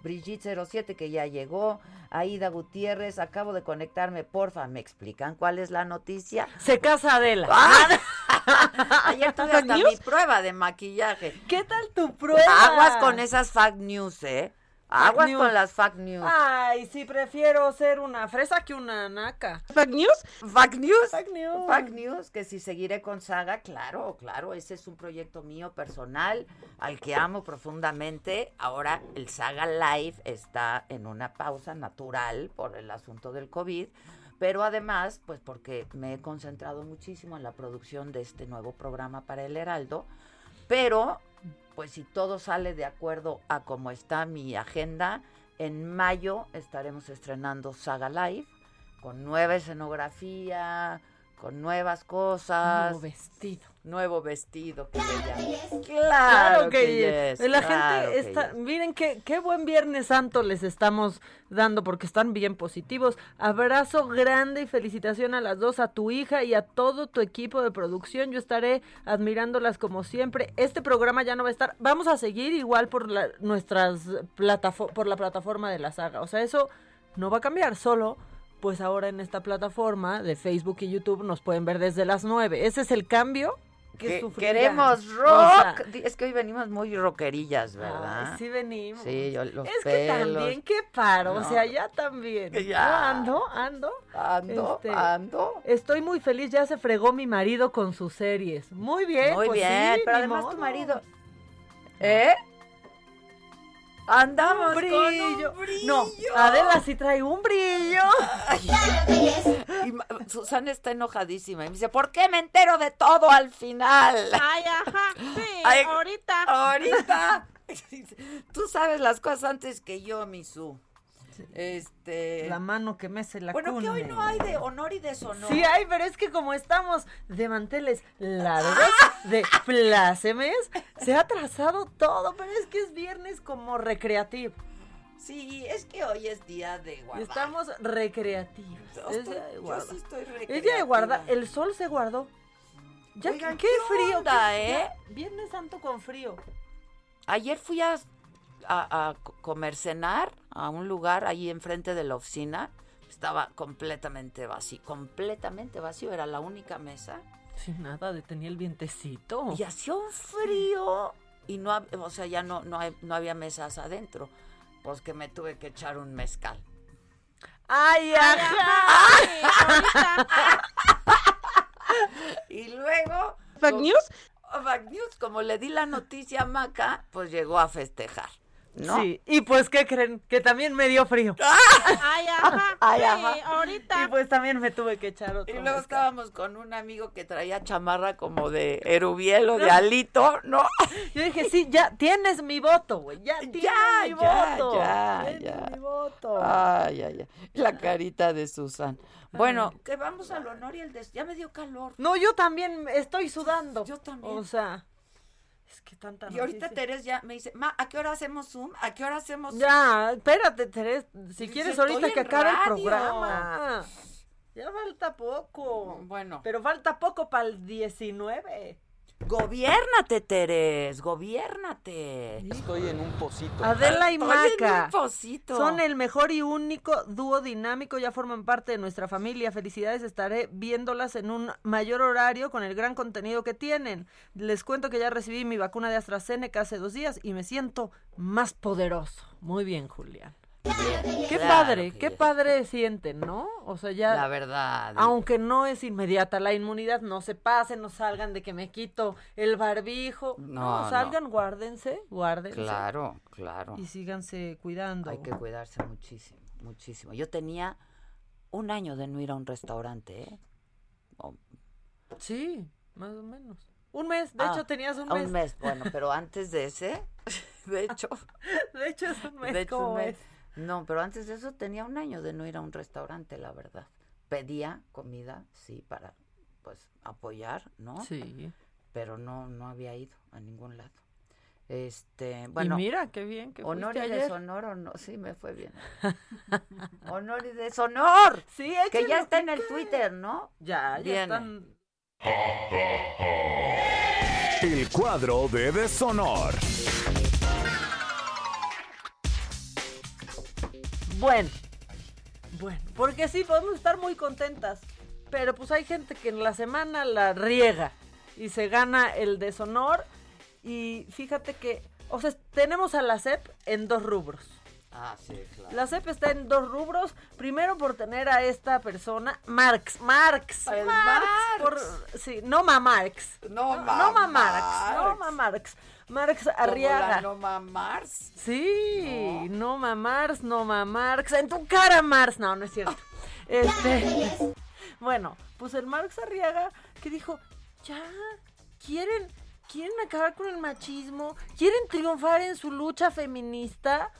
Speaker 1: Brigitte 07 que ya llegó. Aida Gutiérrez, acabo de conectarme. Porfa, ¿me explican cuál es la noticia?
Speaker 14: Se casa Adela.
Speaker 1: Ayer tuve hasta mi prueba de maquillaje.
Speaker 14: ¿Qué tal tu prueba?
Speaker 1: Aguas con esas fact news, ¿eh? Aguas
Speaker 14: news.
Speaker 1: con las fact news.
Speaker 14: Ay, sí, prefiero ser una fresa que una naca.
Speaker 16: ¿Fact News?
Speaker 1: Fact News.
Speaker 14: Fact News.
Speaker 1: Fact News, que si seguiré con Saga, claro, claro, ese es un proyecto mío personal al que amo profundamente. Ahora el Saga Live está en una pausa natural por el asunto del COVID, pero además, pues porque me he concentrado muchísimo en la producción de este nuevo programa para el Heraldo, pero pues si todo sale de acuerdo a cómo está mi agenda, en mayo estaremos estrenando Saga Live con nueva escenografía, con nuevas cosas.
Speaker 14: Nuevo vestido.
Speaker 1: Nuevo vestido. Que Claro,
Speaker 14: Claro que,
Speaker 1: yes,
Speaker 14: yes. La
Speaker 1: claro
Speaker 14: gente
Speaker 1: que
Speaker 14: está,
Speaker 1: yes.
Speaker 14: miren qué, qué buen Viernes Santo les estamos dando porque están bien positivos. Abrazo grande y felicitación a las dos, a tu hija y a todo tu equipo de producción. Yo estaré admirándolas como siempre. Este programa ya no va a estar, vamos a seguir igual por la, nuestras plataformas, por la plataforma de la saga. O sea, eso no va a cambiar, solo pues ahora en esta plataforma de Facebook y YouTube nos pueden ver desde las 9. Ese es el cambio que
Speaker 1: Que- queremos
Speaker 14: O
Speaker 1: rock.
Speaker 14: sea,
Speaker 1: es que hoy venimos muy rockerillas, ¿verdad?
Speaker 14: Ay, sí venimos.
Speaker 1: Sí, yo- los
Speaker 14: es que
Speaker 1: pelos.
Speaker 14: también, qué paro, o sea, ya también.
Speaker 1: Ya.
Speaker 14: Yo ando, ando.
Speaker 1: Ando,
Speaker 14: este,
Speaker 1: ando.
Speaker 14: Estoy muy feliz, ya se fregó mi marido con sus series. Muy bien,
Speaker 1: Muy
Speaker 14: pues
Speaker 1: bien,
Speaker 14: sí,
Speaker 1: pero además tu marido. ¿Eh? Andamos
Speaker 14: Un
Speaker 1: con un brillo.
Speaker 14: No, Adela sí trae un brillo.
Speaker 1: Y Susana está enojadísima y me dice, ¿por qué me entero de todo al final?
Speaker 16: Ay, ajá, sí,
Speaker 1: Ay,
Speaker 16: ahorita.
Speaker 1: Ahorita. Tú sabes las cosas antes que yo, Misu. Este.
Speaker 14: La mano que mece la
Speaker 1: bueno, que hoy no hay de honor y deshonor.
Speaker 14: Sí hay, pero es que como estamos de manteles largos, de plácemes, se ha atrasado todo, pero es que es viernes como recreativo.
Speaker 1: Sí, es que hoy es día de guardar.
Speaker 14: Estamos recreativos.
Speaker 1: Yo
Speaker 14: Es
Speaker 1: estoy-
Speaker 14: día de
Speaker 1: yo
Speaker 14: guardar.
Speaker 1: sí estoy
Speaker 14: Es día de guardar. El sol se guardó. Ya,
Speaker 1: Oigan,
Speaker 14: qué,
Speaker 1: ¿qué
Speaker 14: frío.
Speaker 1: onda,
Speaker 14: qué-
Speaker 1: eh?
Speaker 14: Viernes Santo con frío.
Speaker 1: Ayer fui a, a, a co- comer cenar a un lugar ahí enfrente de la oficina. Estaba completamente vacío, completamente vacío, era la única mesa.
Speaker 14: Sin nada, detenía el vientecito.
Speaker 1: Y hacía un frío y no, o sea, ya no, no, hay- no había mesas adentro. Pues que me tuve que echar un mezcal.
Speaker 14: ¡Ay, ajá!
Speaker 1: y luego...
Speaker 16: ¿Back News?
Speaker 1: Back News, como le di la noticia a Maca, pues llegó a festejar, ¿no?
Speaker 14: Sí, y pues, ¿qué creen? Que también me dio frío.
Speaker 16: Ay, ajá.
Speaker 1: Ay,
Speaker 16: sí,
Speaker 1: ajá.
Speaker 16: ahorita.
Speaker 14: Y pues también me tuve que echar otro
Speaker 1: Y luego
Speaker 14: mezcal.
Speaker 1: estábamos con un amigo que traía chamarra como de erubiel o de alito, ¿no?
Speaker 14: Yo dije, sí, ya tienes mi voto, güey. Ya tienes
Speaker 1: Ya,
Speaker 14: mi
Speaker 1: ya,
Speaker 14: voto.
Speaker 1: ya,
Speaker 14: tienes
Speaker 1: ya.
Speaker 14: mi voto.
Speaker 1: Ay, ay, ay. La carita de Susan. Bueno, que vamos al honor y el des... Ya me dio calor.
Speaker 14: No, yo también estoy sudando.
Speaker 1: Yo también.
Speaker 14: O sea, es que tanta
Speaker 1: Y ahorita
Speaker 14: noticia.
Speaker 1: Teres ya me dice, ma, ¿a qué hora hacemos Zoom? ¿A qué hora hacemos Zoom?
Speaker 14: Ya, espérate, Teresa, si
Speaker 1: Dice,
Speaker 14: quieres
Speaker 1: "Estoy
Speaker 14: ahorita que acabe el
Speaker 1: radio".
Speaker 14: programa. Ya falta poco.
Speaker 1: Bueno.
Speaker 14: Pero falta poco para el 19.
Speaker 1: Gobiérnate, Teres, gobiérnate.
Speaker 4: Estoy en un pocito.
Speaker 14: Adela y
Speaker 1: Estoy en
Speaker 14: Maca
Speaker 1: un pocito.
Speaker 14: son el mejor y único dúo dinámico, ya forman parte de nuestra familia. Felicidades, estaré viéndolas en un mayor horario con el gran contenido que tienen. Les cuento que ya recibí mi vacuna de AstraZeneca hace dos días y me siento más poderoso. Muy bien, Julián. Qué
Speaker 1: Claro
Speaker 14: padre, qué
Speaker 1: ya.
Speaker 14: padre sienten, ¿no? O sea, ya...
Speaker 1: La verdad.
Speaker 14: Aunque no es inmediata la inmunidad, no se pasen, no salgan de que me quito el barbijo. No,
Speaker 1: No,
Speaker 14: salgan, guárdense, guárdense.
Speaker 1: Claro, claro.
Speaker 14: Y síganse cuidando.
Speaker 1: Hay que cuidarse muchísimo, muchísimo. Yo tenía un año de no ir a un restaurante, ¿eh?
Speaker 14: Sí, más o menos. Un mes, de
Speaker 1: Ah,
Speaker 14: hecho tenías un mes.
Speaker 1: Un mes, bueno, pero antes de ese, de hecho,
Speaker 14: De hecho es un mes,
Speaker 1: de hecho,
Speaker 14: ¿cómo
Speaker 1: un mes. No, pero antes de eso tenía un año de no ir a un restaurante, la verdad. Pedía comida, sí, para, pues, apoyar, ¿no?
Speaker 14: Sí.
Speaker 1: Pero no, no había ido a ningún lado. Este, bueno.
Speaker 14: y mira, qué bien que
Speaker 1: Honor y
Speaker 14: ayer.
Speaker 1: deshonor, o no, sí, me fue bien. honor y deshonor.
Speaker 14: Sí,
Speaker 1: Que ya está en el. Twitter, ¿no?
Speaker 14: Ya, ya
Speaker 1: Viene.
Speaker 14: están.
Speaker 2: El cuadro de deshonor.
Speaker 14: Bueno, bueno, porque sí, podemos estar muy contentas, pero pues hay gente que en la semana la riega y se gana el deshonor y fíjate que, o sea, tenemos a la CEP en dos rubros.
Speaker 1: Ah, sí, claro.
Speaker 14: La CEP está en dos rubros. Primero por tener a esta persona, Marx, Marx,
Speaker 1: El
Speaker 14: Marx,
Speaker 1: Marx.
Speaker 14: por- sí, Noma Marx.
Speaker 1: No,
Speaker 14: no,
Speaker 1: ma-
Speaker 14: Noma Marx,
Speaker 1: Marx.
Speaker 14: Noma Marx. Marx Arriaga.
Speaker 1: Noma Mars.
Speaker 14: Sí, Noma Marx, Noma Marx. En tu cara, Marx. No, no es cierto. Este, bueno, pues el Marx Arriaga que dijo, ya, quieren, quieren acabar con el machismo, quieren triunfar en su lucha feminista.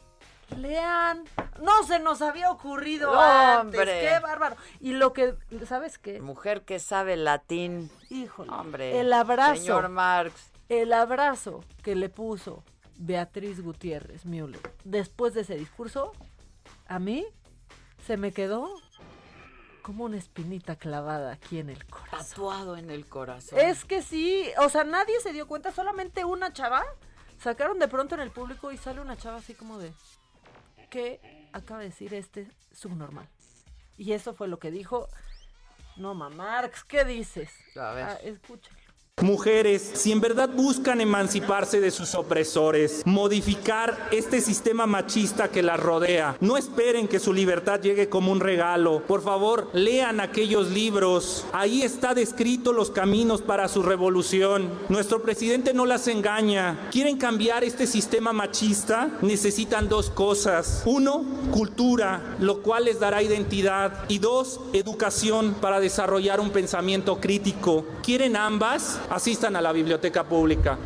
Speaker 14: Lean, no se nos había ocurrido
Speaker 1: No,
Speaker 14: antes,
Speaker 1: hombre.
Speaker 14: qué bárbaro. Y lo que, ¿sabes qué?
Speaker 1: Mujer que sabe latín.
Speaker 14: Híjole,
Speaker 1: Hombre.
Speaker 14: el abrazo.
Speaker 1: Señor Marx.
Speaker 14: El abrazo que le puso Beatriz Gutiérrez Müller después de ese discurso, a mí se me quedó como una espinita clavada aquí en el corazón.
Speaker 1: Tatuado en el corazón.
Speaker 14: Es que sí, o sea, nadie se dio cuenta, solamente una chava. Sacaron de pronto en el público y sale una chava así como de, ¿qué acaba de decir este subnormal? Y eso fue lo que dijo Noma Marx. ¿Qué dices?
Speaker 1: A ver.
Speaker 14: Ah, escúchalo.
Speaker 18: Mujeres, si en verdad buscan emanciparse de sus opresores, modificar este sistema machista que las rodea, no esperen que su libertad llegue como un regalo. Por favor, lean aquellos libros. Ahí está descrito los caminos para su revolución. Nuestro presidente no las engaña. ¿Quieren cambiar este sistema machista? Necesitan dos cosas. Uno, cultura, lo cual les dará identidad. Y dos, educación para desarrollar un pensamiento crítico. ¿Quieren ambas? Asistan a la biblioteca pública.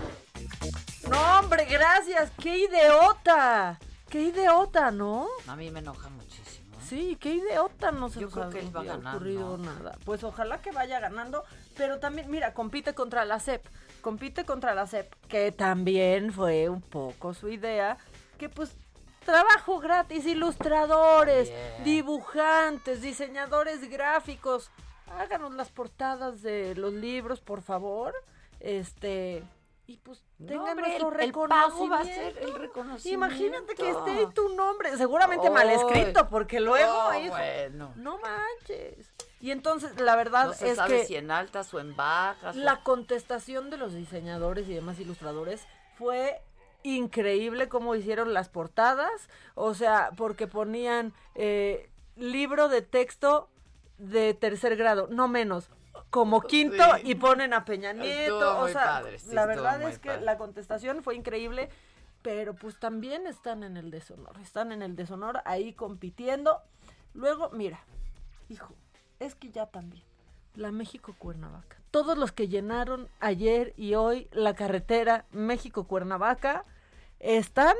Speaker 14: No, hombre, gracias. ¡Qué idiota! ¡Qué idiota, ¿no?
Speaker 1: A mí me enoja muchísimo. ¿eh?
Speaker 14: Sí, qué idiota, no se
Speaker 1: Yo
Speaker 14: nos
Speaker 1: creo que él va ganar,
Speaker 14: ocurrido
Speaker 1: ¿no?
Speaker 14: nada. Pues ojalá que vaya ganando, pero también, mira, compite contra la CEP, compite contra la CEP, que también fue un poco su idea, que pues trabajo gratis, ilustradores,
Speaker 1: Bien.
Speaker 14: dibujantes, diseñadores gráficos, háganos las portadas de los libros, por favor, este... Y pues tengan nuestro
Speaker 1: el- el pago va a
Speaker 14: reconocimiento.
Speaker 1: ser el reconocimiento.
Speaker 14: Imagínate que esté ahí tu nombre, seguramente mal escrito, porque luego,
Speaker 1: Oh, bueno.
Speaker 14: no manches. Y entonces, la verdad
Speaker 1: no se
Speaker 14: es
Speaker 1: sabe
Speaker 14: que
Speaker 1: si en altas o en bajas.
Speaker 14: la contestación de los diseñadores y demás ilustradores fue increíble cómo hicieron las portadas, o sea, porque ponían eh, libro de texto de tercer grado, no menos, como quinto
Speaker 1: Sí.
Speaker 14: y ponen a Peña Nieto, o sea,
Speaker 1: padre, sí,
Speaker 14: la verdad es que
Speaker 1: padre.
Speaker 14: la contestación fue increíble, pero pues también están en el deshonor, están en el deshonor ahí compitiendo. Luego, mira, hijo, es que ya también la México Cuernavaca. Todos los que llenaron ayer y hoy la carretera México Cuernavaca están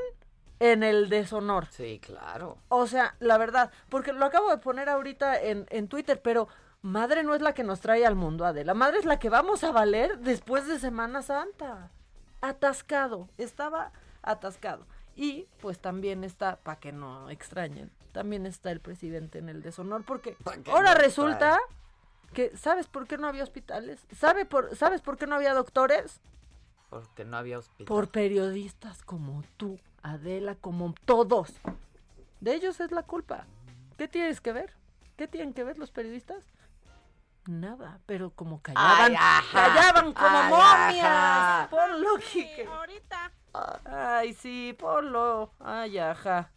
Speaker 14: en el deshonor.
Speaker 1: Sí, claro.
Speaker 14: O sea, la verdad, porque lo acabo de poner ahorita en, en Twitter, pero madre no es la que nos trae al mundo, Adela. Madre es la que vamos a valer después de Semana Santa. Atascado, estaba atascado. Y pues también está, para que no extrañen, también está el presidente en el deshonor, porque
Speaker 1: que
Speaker 14: ahora
Speaker 1: no
Speaker 14: resulta que, ¿sabes por qué no había hospitales? ¿Sabe por, ¿Sabes por qué no había doctores?
Speaker 1: Porque no había hospital.
Speaker 14: Por periodistas como tú, Adela, como todos. De ellos es la culpa. ¿Qué tienes que ver? ¿Qué tienen que ver los periodistas? Nada, pero como callaban,
Speaker 1: Ay, ajá.
Speaker 14: callaban como
Speaker 1: Ay,
Speaker 14: momias.
Speaker 1: ajá.
Speaker 14: Ponlo, Quique. Ay, sí, ponlo. Ay, ajá.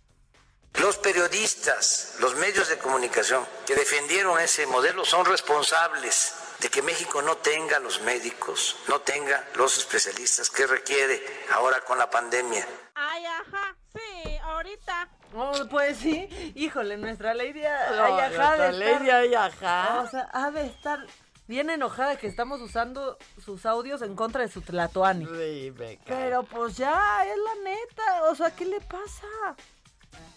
Speaker 19: Los periodistas, los medios de comunicación que defendieron ese modelo son responsables de que México no tenga los médicos, no tenga los especialistas que requiere ahora con la pandemia.
Speaker 16: Ay, ajá, sí, ahorita.
Speaker 14: Oh, pues sí, híjole, nuestra lady ay,
Speaker 1: No,
Speaker 14: ajá
Speaker 1: nuestra
Speaker 14: de
Speaker 1: lady
Speaker 14: estar-
Speaker 1: ay, ajá.
Speaker 14: O sea, ha de estar bien enojada que estamos usando sus audios en contra de su tlatoani.
Speaker 1: Sí, me cae.
Speaker 14: Pero pues ya, es la neta. O sea, ¿qué le pasa?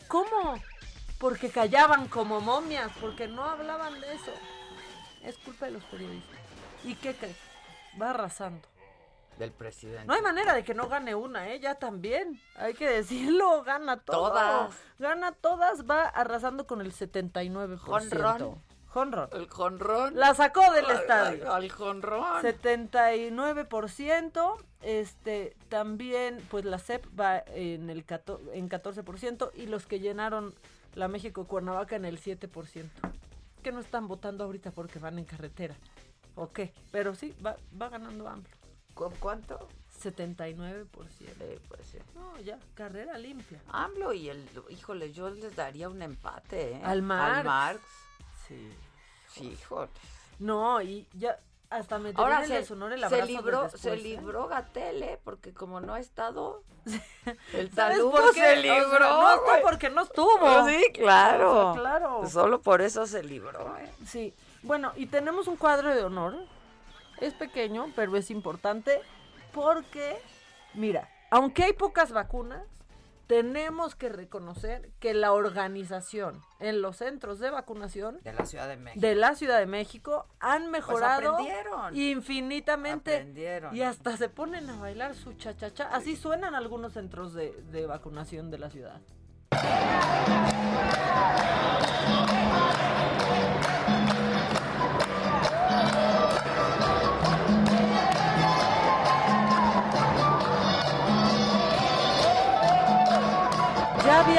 Speaker 14: ¿Cómo? Porque callaban como momias, porque no hablaban de eso. Es culpa de los periodistas. ¿Y qué crees? Va arrasando.
Speaker 1: Del presidente.
Speaker 14: No hay manera de que no gane una, ¿eh? Ya también. Hay que decirlo, gana todo.
Speaker 1: Todas.
Speaker 14: Gana todas, va arrasando con el 79%.
Speaker 1: Jonrón.
Speaker 14: Jonrón.
Speaker 1: El jonrón.
Speaker 14: La sacó del
Speaker 1: Al-
Speaker 14: estadio.
Speaker 1: Al jonrón.
Speaker 14: 79%, este, también, pues la CEP va en el cato- en 14% y los que llenaron la México Cuernavaca en el 7%. Que no están votando ahorita porque van en carretera. ¿O qué? Pero sí, va, va ganando AMLO.
Speaker 1: ¿Con cuánto?
Speaker 14: 79%.
Speaker 1: Sí, pues sí.
Speaker 14: No, ya, carrera limpia.
Speaker 1: AMLO y el, híjole, yo les daría un empate, ¿eh?
Speaker 14: Al Marx.
Speaker 1: Al Marx.
Speaker 14: Sí.
Speaker 1: Sí, híjole.
Speaker 14: No, y ya hasta me
Speaker 1: Ahora
Speaker 14: el
Speaker 1: se,
Speaker 14: deshonor el
Speaker 1: se libró,
Speaker 14: después,
Speaker 1: se
Speaker 14: ¿eh?
Speaker 1: libró Gatel, ¿eh? Porque como no ha estado, el
Speaker 14: ¿Sabes
Speaker 1: talugo se
Speaker 14: O sea,
Speaker 1: libró.
Speaker 14: no porque no estuvo.
Speaker 1: Sí, claro.
Speaker 14: O sea, claro.
Speaker 1: Solo por eso se libró, ¿eh?
Speaker 14: Sí. Bueno, y tenemos un cuadro de honor. Es pequeño, pero es importante porque, mira, aunque hay pocas vacunas, tenemos que reconocer que la organización en los centros de vacunación
Speaker 1: De la Ciudad de México.
Speaker 14: de la Ciudad de México han mejorado
Speaker 1: aprendieron.
Speaker 14: infinitamente
Speaker 1: Aprendieron.
Speaker 14: y hasta se ponen a bailar su cha-cha-cha. Así suenan algunos centros de, de vacunación de la ciudad.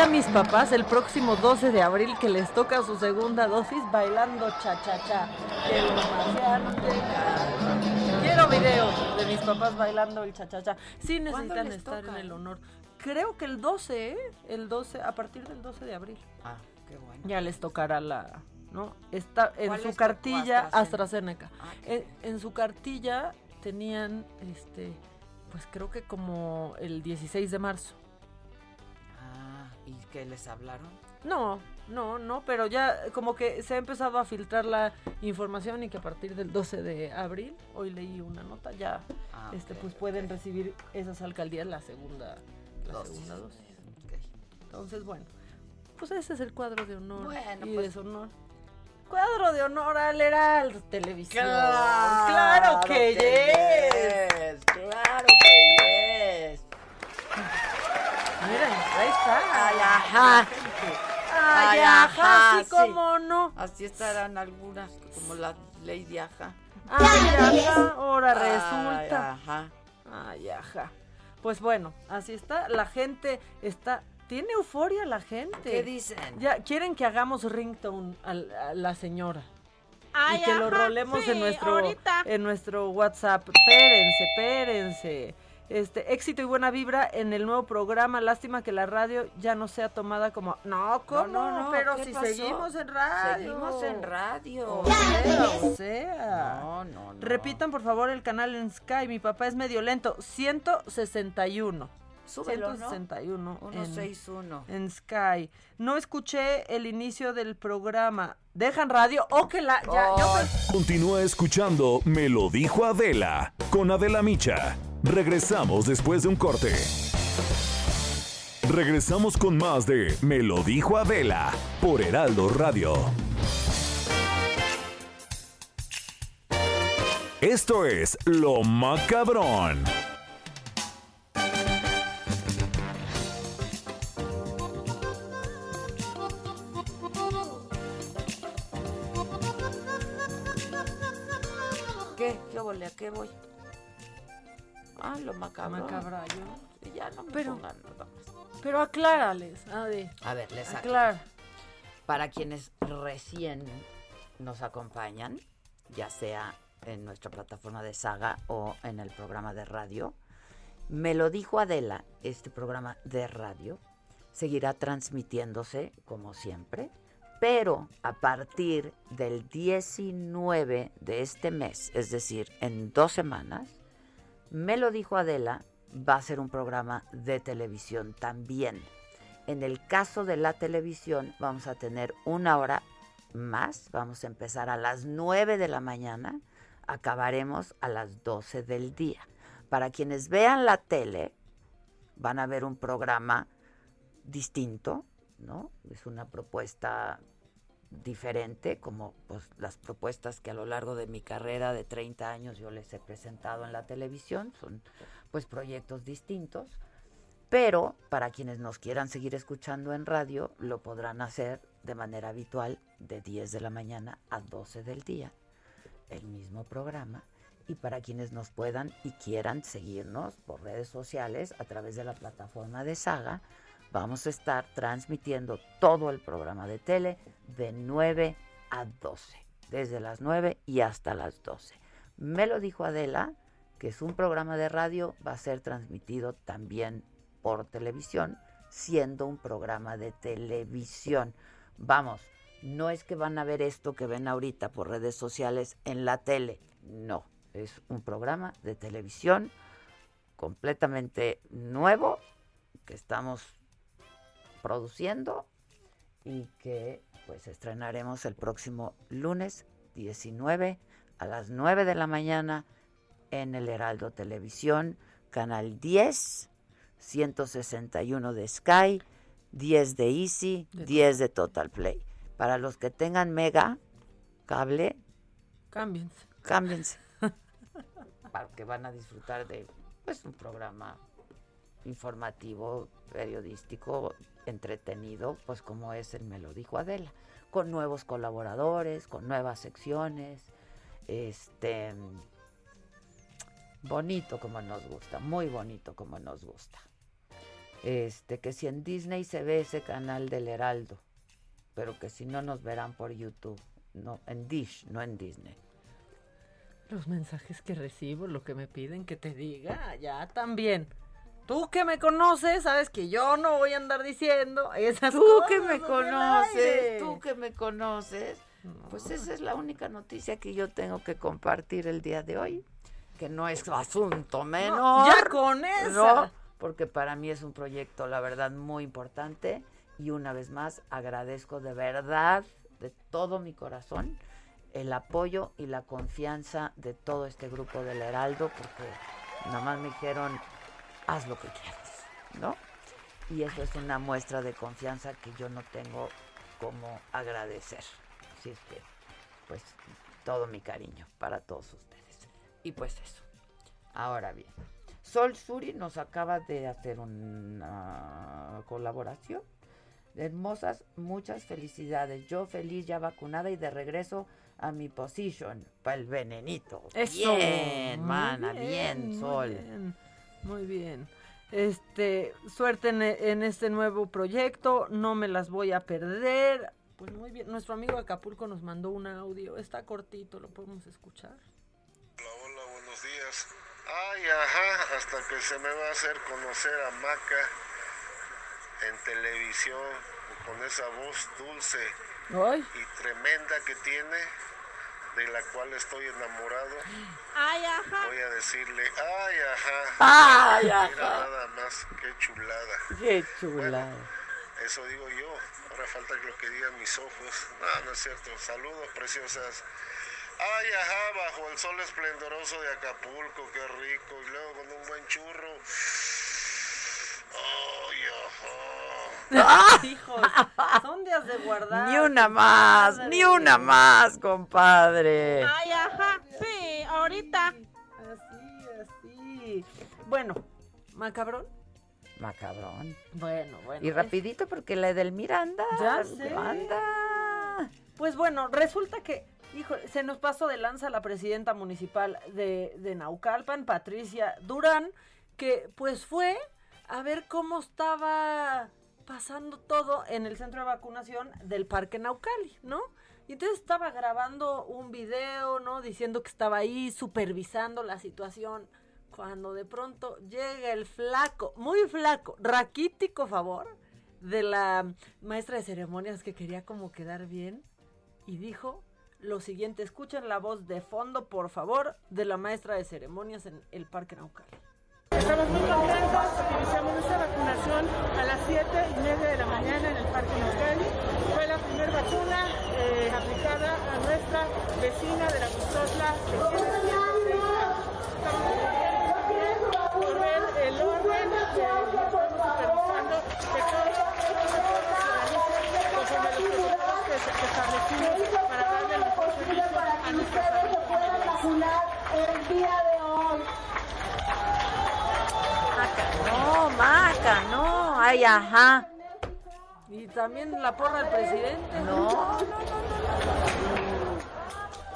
Speaker 14: A mis papás el próximo 12 de abril que les toca su segunda dosis bailando cha-cha-cha. Quiero videos de mis papás bailando el cha-cha-cha. Sí
Speaker 1: ¿Cuándo
Speaker 14: necesitan estar
Speaker 1: toca?
Speaker 14: en el honor. Creo que el 12, ¿eh? El 12, a partir del 12 de abril.
Speaker 1: Ah, qué bueno.
Speaker 14: Ya les tocará la... ¿No? Está en
Speaker 1: ¿Cuál
Speaker 14: su cartilla
Speaker 1: AstraZeneca.
Speaker 14: AstraZeneca.
Speaker 1: Ah,
Speaker 14: En, en su cartilla tenían, este, pues creo que como el 16 de marzo.
Speaker 1: ¿Y qué les hablaron?
Speaker 14: No, no, no, pero ya como que se ha empezado a filtrar la información y que a partir del 12 de abril, hoy leí una nota, ya
Speaker 1: Ah,
Speaker 14: este pues pueden recibir esas alcaldías la segunda la
Speaker 1: Dosis.
Speaker 14: segunda dosis.
Speaker 1: Ok.
Speaker 14: Entonces, bueno, pues ese es el cuadro de honor
Speaker 1: Bueno,
Speaker 14: y
Speaker 1: pues-
Speaker 14: deshonor. Cuadro de honor al Heraldo Televisión.
Speaker 1: Claro,
Speaker 14: claro que,
Speaker 1: que
Speaker 14: yes.
Speaker 1: yes, Claro que yes.
Speaker 14: Mira, ahí está.
Speaker 1: Ay, ajá.
Speaker 14: Ay,
Speaker 1: Ay,
Speaker 14: ajá,
Speaker 1: ajá,
Speaker 14: sí,
Speaker 1: sí.
Speaker 14: cómo no.
Speaker 1: Así estarán algunas, como la Lady Aja.
Speaker 14: Ay, ajá, ahora
Speaker 1: Ay,
Speaker 14: resulta.
Speaker 1: ajá.
Speaker 14: Ay, ajá. Pues bueno, así está. La gente está. Tiene euforia la gente.
Speaker 1: ¿Qué dicen?
Speaker 14: Ya quieren que hagamos ringtone al- a, la señora. y que lo rolemos en nuestro en nuestro WhatsApp. Espérense, espérense. Este, éxito y buena vibra en el nuevo programa. Lástima que la radio ya no sea tomada como. No, ¿cómo? No, no, pero si seguimos en radio.
Speaker 1: Seguimos en radio.
Speaker 14: O sea, o sea. No, no, no. Repitan, por favor, el canal en Sky. Mi papá es medio lento. 161.
Speaker 1: Súbelo,
Speaker 14: 161.
Speaker 1: ¿no? 161.
Speaker 14: En, en Sky. No escuché el inicio del programa. Dejan radio o que la. Ya,
Speaker 2: Continúa escuchando Me lo dijo Adela con Adela Micha. Regresamos después de un corte. Regresamos con más de Me lo dijo Adela por Heraldo Radio. Esto es Lo Macabrón.
Speaker 1: ¿Qué? ¿Qué volea? ¿Qué voy? Ah, lo macabro.
Speaker 14: Macabrayo.
Speaker 1: Ya no me
Speaker 14: Pero-
Speaker 1: pongan nada más.
Speaker 14: Pero aclárales, Ade.
Speaker 1: A ver, les aclaro. Para quienes recién nos acompañan, ya sea en nuestra plataforma de saga o en el programa de radio, me lo dijo Adela, este programa de radio seguirá transmitiéndose como siempre, pero a partir del 19 de este mes, es decir, en dos semanas, me lo dijo Adela, va a ser un programa de televisión también. En el caso de la televisión vamos a tener una hora más, vamos a empezar a las 9 de la mañana, acabaremos a las 12 del día. Para quienes vean la tele, van a ver un programa distinto, ¿no? Es una propuesta diferente, como pues, las propuestas que a lo largo de mi carrera de 30 años yo les he presentado en la televisión, son pues proyectos distintos, pero para quienes nos quieran seguir escuchando en radio, lo podrán hacer de manera habitual de 10 de la mañana a 12 del día, el mismo programa, y para quienes nos puedan y quieran seguirnos por redes sociales a través de la plataforma de Saga, vamos a estar transmitiendo todo el programa de tele de 9 a 12, desde las 9 y hasta las 12. Me lo dijo Adela, que es un programa de radio, va a ser transmitido también por televisión, siendo un programa de televisión. Vamos, no es que van a ver esto que ven ahorita por redes sociales en la tele, no, es un programa de televisión completamente nuevo que estamos produciendo y que pues estrenaremos el próximo lunes 19 a las 9 de la mañana en el Heraldo Televisión, canal 10, 161 de Sky, 10 de Easy, 10 de Total Play. Para los que tengan Mega, cable,
Speaker 14: Cámbiense.
Speaker 1: cámbiense. para que van a disfrutar de pues un programa informativo, periodístico, entretenido, pues como es el Me lo dijo Adela, con nuevos colaboradores, con nuevas secciones, este bonito como nos gusta, muy bonito como nos gusta. Este, que si en Disney se ve ese canal del Heraldo, pero que si no nos verán por YouTube, no, en Dish, no en Disney.
Speaker 14: Los mensajes que recibo, lo que me piden que te diga, ya también. Tú que me conoces, sabes que yo no voy a andar diciendo esas
Speaker 1: Tú
Speaker 14: cosas.
Speaker 1: que me conoces, tú que me conoces, pues esa es la única noticia que yo tengo que compartir el día de hoy, que no es asunto menor.
Speaker 14: ya con esa.
Speaker 1: ¿no? Porque para mí es un proyecto, la verdad, muy importante y una vez más agradezco de verdad, de todo mi corazón, el apoyo y la confianza de todo este grupo del Heraldo, porque nada más me dijeron, haz lo que quieras, ¿no? Y eso es una muestra de confianza que yo no tengo como agradecer. Así es que, pues, todo mi cariño para todos ustedes. Y pues eso. Ahora bien, Sol Suri nos acaba de hacer una colaboración. Hermosas, muchas felicidades. Yo feliz, ya vacunada y de regreso a mi position para el venenito.
Speaker 14: Eso.
Speaker 1: Bien, mana, bien,
Speaker 14: muy
Speaker 1: Sol.
Speaker 14: bien, Muy bien. Este, suerte en, en este nuevo proyecto, no me las voy a perder. Pues muy bien. Nuestro amigo Acapulco nos mandó un audio. Está cortito, lo podemos escuchar.
Speaker 20: Hola, hola, buenos días. Ay, ajá, hasta que se me va a hacer conocer a Maca en televisión con esa voz dulce y tremenda que tiene, de la cual estoy enamorado.
Speaker 16: Ay, ajá.
Speaker 20: Voy a decirle, ay, ajá.
Speaker 1: Ay,
Speaker 20: Mira
Speaker 1: ajá.
Speaker 20: nada más, qué chulada.
Speaker 1: Qué chula.
Speaker 20: Eso digo yo. Ahora falta que lo que digan mis ojos. No, no es cierto. Saludos, preciosas. Ay, ajá, bajo el sol esplendoroso de Acapulco, qué rico. Y luego con un buen churro. Ay, ajá.
Speaker 14: Hijos, son días de guardar.
Speaker 1: Ni una más,
Speaker 14: Madre.
Speaker 1: ni una más, compadre.
Speaker 16: Ay, ajá. Sí, ahorita.
Speaker 14: Así, así. Bueno, macabrón.
Speaker 1: Macabrón.
Speaker 14: Bueno, bueno.
Speaker 1: Y rapidito porque la del Miranda.
Speaker 14: Ya sé.
Speaker 1: Anda.
Speaker 14: Pues bueno, resulta que, hijo, se nos pasó de lanza la presidenta municipal de, de Naucalpan, Patricia Durán, que pues fue a ver cómo estaba pasando todo en el centro de vacunación del Parque Naucali, ¿no? Y entonces estaba grabando un video, ¿no? Diciendo que estaba ahí supervisando la situación. Cuando de pronto llega el flaco, muy flaco, raquítico favor, de la maestra de ceremonias que quería como quedar bien y dijo lo siguiente, escuchen la voz de fondo, por favor, de la maestra de ceremonias en el Parque Naucali.
Speaker 9: Estamos muy contentos porque iniciamos nuestra vacunación a las 7 y media de la mañana en el Parque Naucali. Fue la primera vacuna eh, aplicada a nuestra vecina de la Gustosla, que tiene 106 años. Estamos muy contentos también por ver el orden que estamos supervisando que todo se realice conforme a los protocolos que, se- que establecimos para darle el mejor servicio a nuestra salud.
Speaker 21: el día de hoy.
Speaker 1: Maca, no, Maca, no. Ay, ajá.
Speaker 14: Y también la porra del presidente.
Speaker 1: No,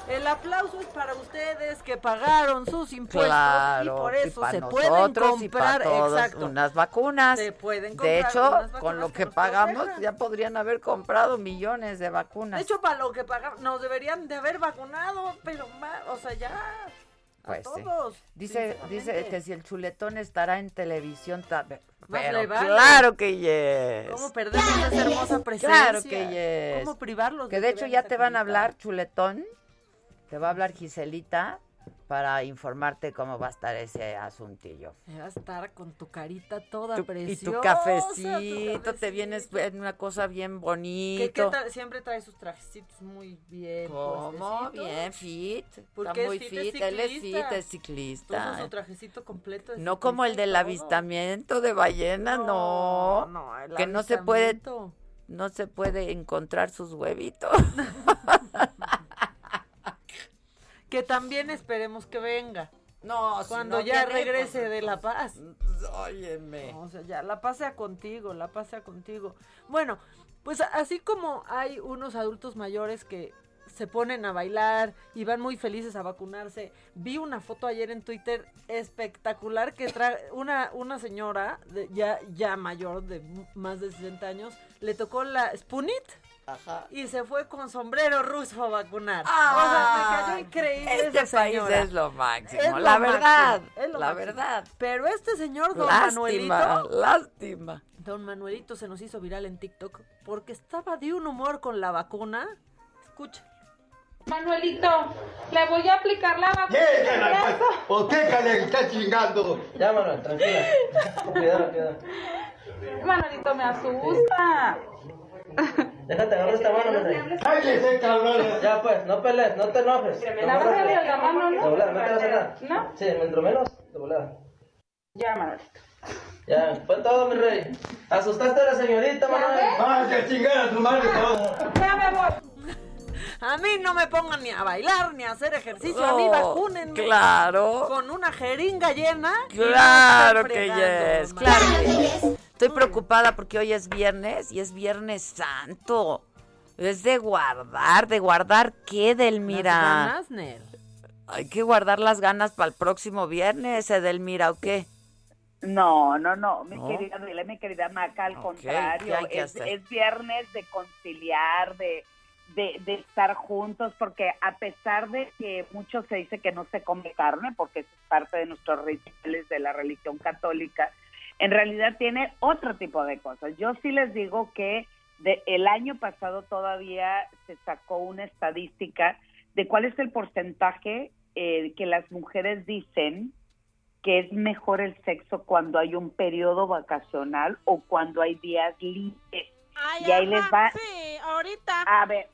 Speaker 14: El aplauso es para ustedes que pagaron sus impuestos
Speaker 1: Claro,
Speaker 14: y por eso se pueden comprar exacto.
Speaker 1: unas vacunas.
Speaker 14: Se pueden
Speaker 1: de
Speaker 14: comprar
Speaker 1: hecho,
Speaker 14: unas
Speaker 1: con lo
Speaker 14: que
Speaker 1: pagamos,
Speaker 14: protejan.
Speaker 1: ya podrían haber comprado millones de vacunas.
Speaker 14: De hecho, para lo que pagaron, nos deberían de haber vacunado, pero más, o sea, ya.
Speaker 1: Pues sí.
Speaker 14: todos,
Speaker 1: Dice, dice
Speaker 14: sinceramente.
Speaker 1: que si el chuletón estará en televisión, pero
Speaker 14: le vale.
Speaker 1: claro que yes.
Speaker 14: ¿Cómo perdemos esa hermosa presencia?
Speaker 1: Claro que yes.
Speaker 14: ¿Cómo privarlos?
Speaker 1: Que de hecho ya te van a hablar, chuletón. Te va a hablar Giselita para informarte cómo va a estar ese asuntillo.
Speaker 14: Vas a estar con tu carita toda
Speaker 1: Tu- y
Speaker 14: preciosa.
Speaker 1: tu cafecito, te vienes en una cosa bien
Speaker 14: Que,
Speaker 1: bonito.
Speaker 14: que tal- siempre trae sus trajecitos muy bien.
Speaker 1: ¿Cómo? Bien, fit.
Speaker 14: Porque
Speaker 1: Está
Speaker 14: es
Speaker 1: muy
Speaker 14: fit,
Speaker 1: fit. Él es fit, es ciclista.
Speaker 14: Su trajecito completo.
Speaker 1: No como el
Speaker 14: y
Speaker 1: del
Speaker 14: todo.
Speaker 1: avistamiento de ballena, no.
Speaker 14: no, el
Speaker 1: que no se puede, no se puede encontrar sus huevitos.
Speaker 14: Que también esperemos que venga.
Speaker 1: No, si
Speaker 14: Cuando
Speaker 1: no
Speaker 14: ya regrese
Speaker 1: pues,
Speaker 14: de La Paz.
Speaker 1: Óyeme.
Speaker 14: O sea, ya la pasea contigo, la pasea contigo. Bueno, pues así como hay unos adultos mayores que se ponen a bailar y van muy felices a vacunarse. Vi una foto ayer en Twitter espectacular que trae una, una señora de- ya, ya mayor de más de 60 años, le tocó la Spunit y se fue con sombrero ruso a vacunar. o sea, me cayó increíble
Speaker 1: Este
Speaker 14: esa
Speaker 1: país
Speaker 14: señora.
Speaker 1: es lo máximo,
Speaker 14: Es lo
Speaker 1: la verdad,
Speaker 14: máximo, es lo
Speaker 1: la
Speaker 14: máximo.
Speaker 1: verdad.
Speaker 14: Pero este señor, don
Speaker 1: Lástima,
Speaker 14: Manuelito.
Speaker 1: lástima.
Speaker 14: Don Manuelito se nos hizo viral en TikTok porque estaba de un humor con la vacuna. Escucha.
Speaker 21: Manuelito, le voy a aplicar la vacuna.
Speaker 22: ¿Por qué le está chingando? Manuel, tranquila. Cuidado, cuidado.
Speaker 21: Manuelito, me asusta.
Speaker 22: Déjate agarrar esta mano, Manuel. ¡Cállese, cabrón! Ya, pues, no pelees, no te enojes.
Speaker 21: Me la vas a darle la mano, ¿no?
Speaker 22: De volada, no te vas a nada.
Speaker 21: ¿No?
Speaker 22: Sí, mientras menos, de volada.
Speaker 21: Ya, Manuelito.
Speaker 22: Ya, fue todo, mi rey. Asustaste a la señorita, Manuel. ¡Ay, que chingar a tu madre todo!
Speaker 14: A mí no me pongan ni a bailar ni a hacer ejercicio, a mí vacúnenme.
Speaker 1: claro.
Speaker 14: Con una jeringa llena.
Speaker 1: Claro que yes, claro que yes. Estoy preocupada porque hoy es viernes y es viernes santo. Es de guardar, de guardar qué, Edelmira.
Speaker 14: Las ganas, Nel.
Speaker 1: Hay que guardar las ganas para el próximo viernes, Edelmira, ¿o qué?
Speaker 23: No, no, no, mi
Speaker 1: ¿No?
Speaker 23: querida mi querida Maca, al contrario,
Speaker 1: ¿qué hay que
Speaker 23: es,
Speaker 1: hacer?
Speaker 23: es viernes de conciliar, de, de, de estar juntos, porque a pesar de que mucho se dice que no se come carne, porque es parte de nuestros rituales de la religión católica, en realidad tiene otro tipo de cosas. Yo sí les digo que de, el año pasado todavía se sacó una estadística de cuál es el porcentaje eh, que las mujeres dicen que es mejor el sexo cuando hay un periodo vacacional o cuando hay días libres. y ahí les va.
Speaker 16: Sí, ahorita.
Speaker 23: A ver,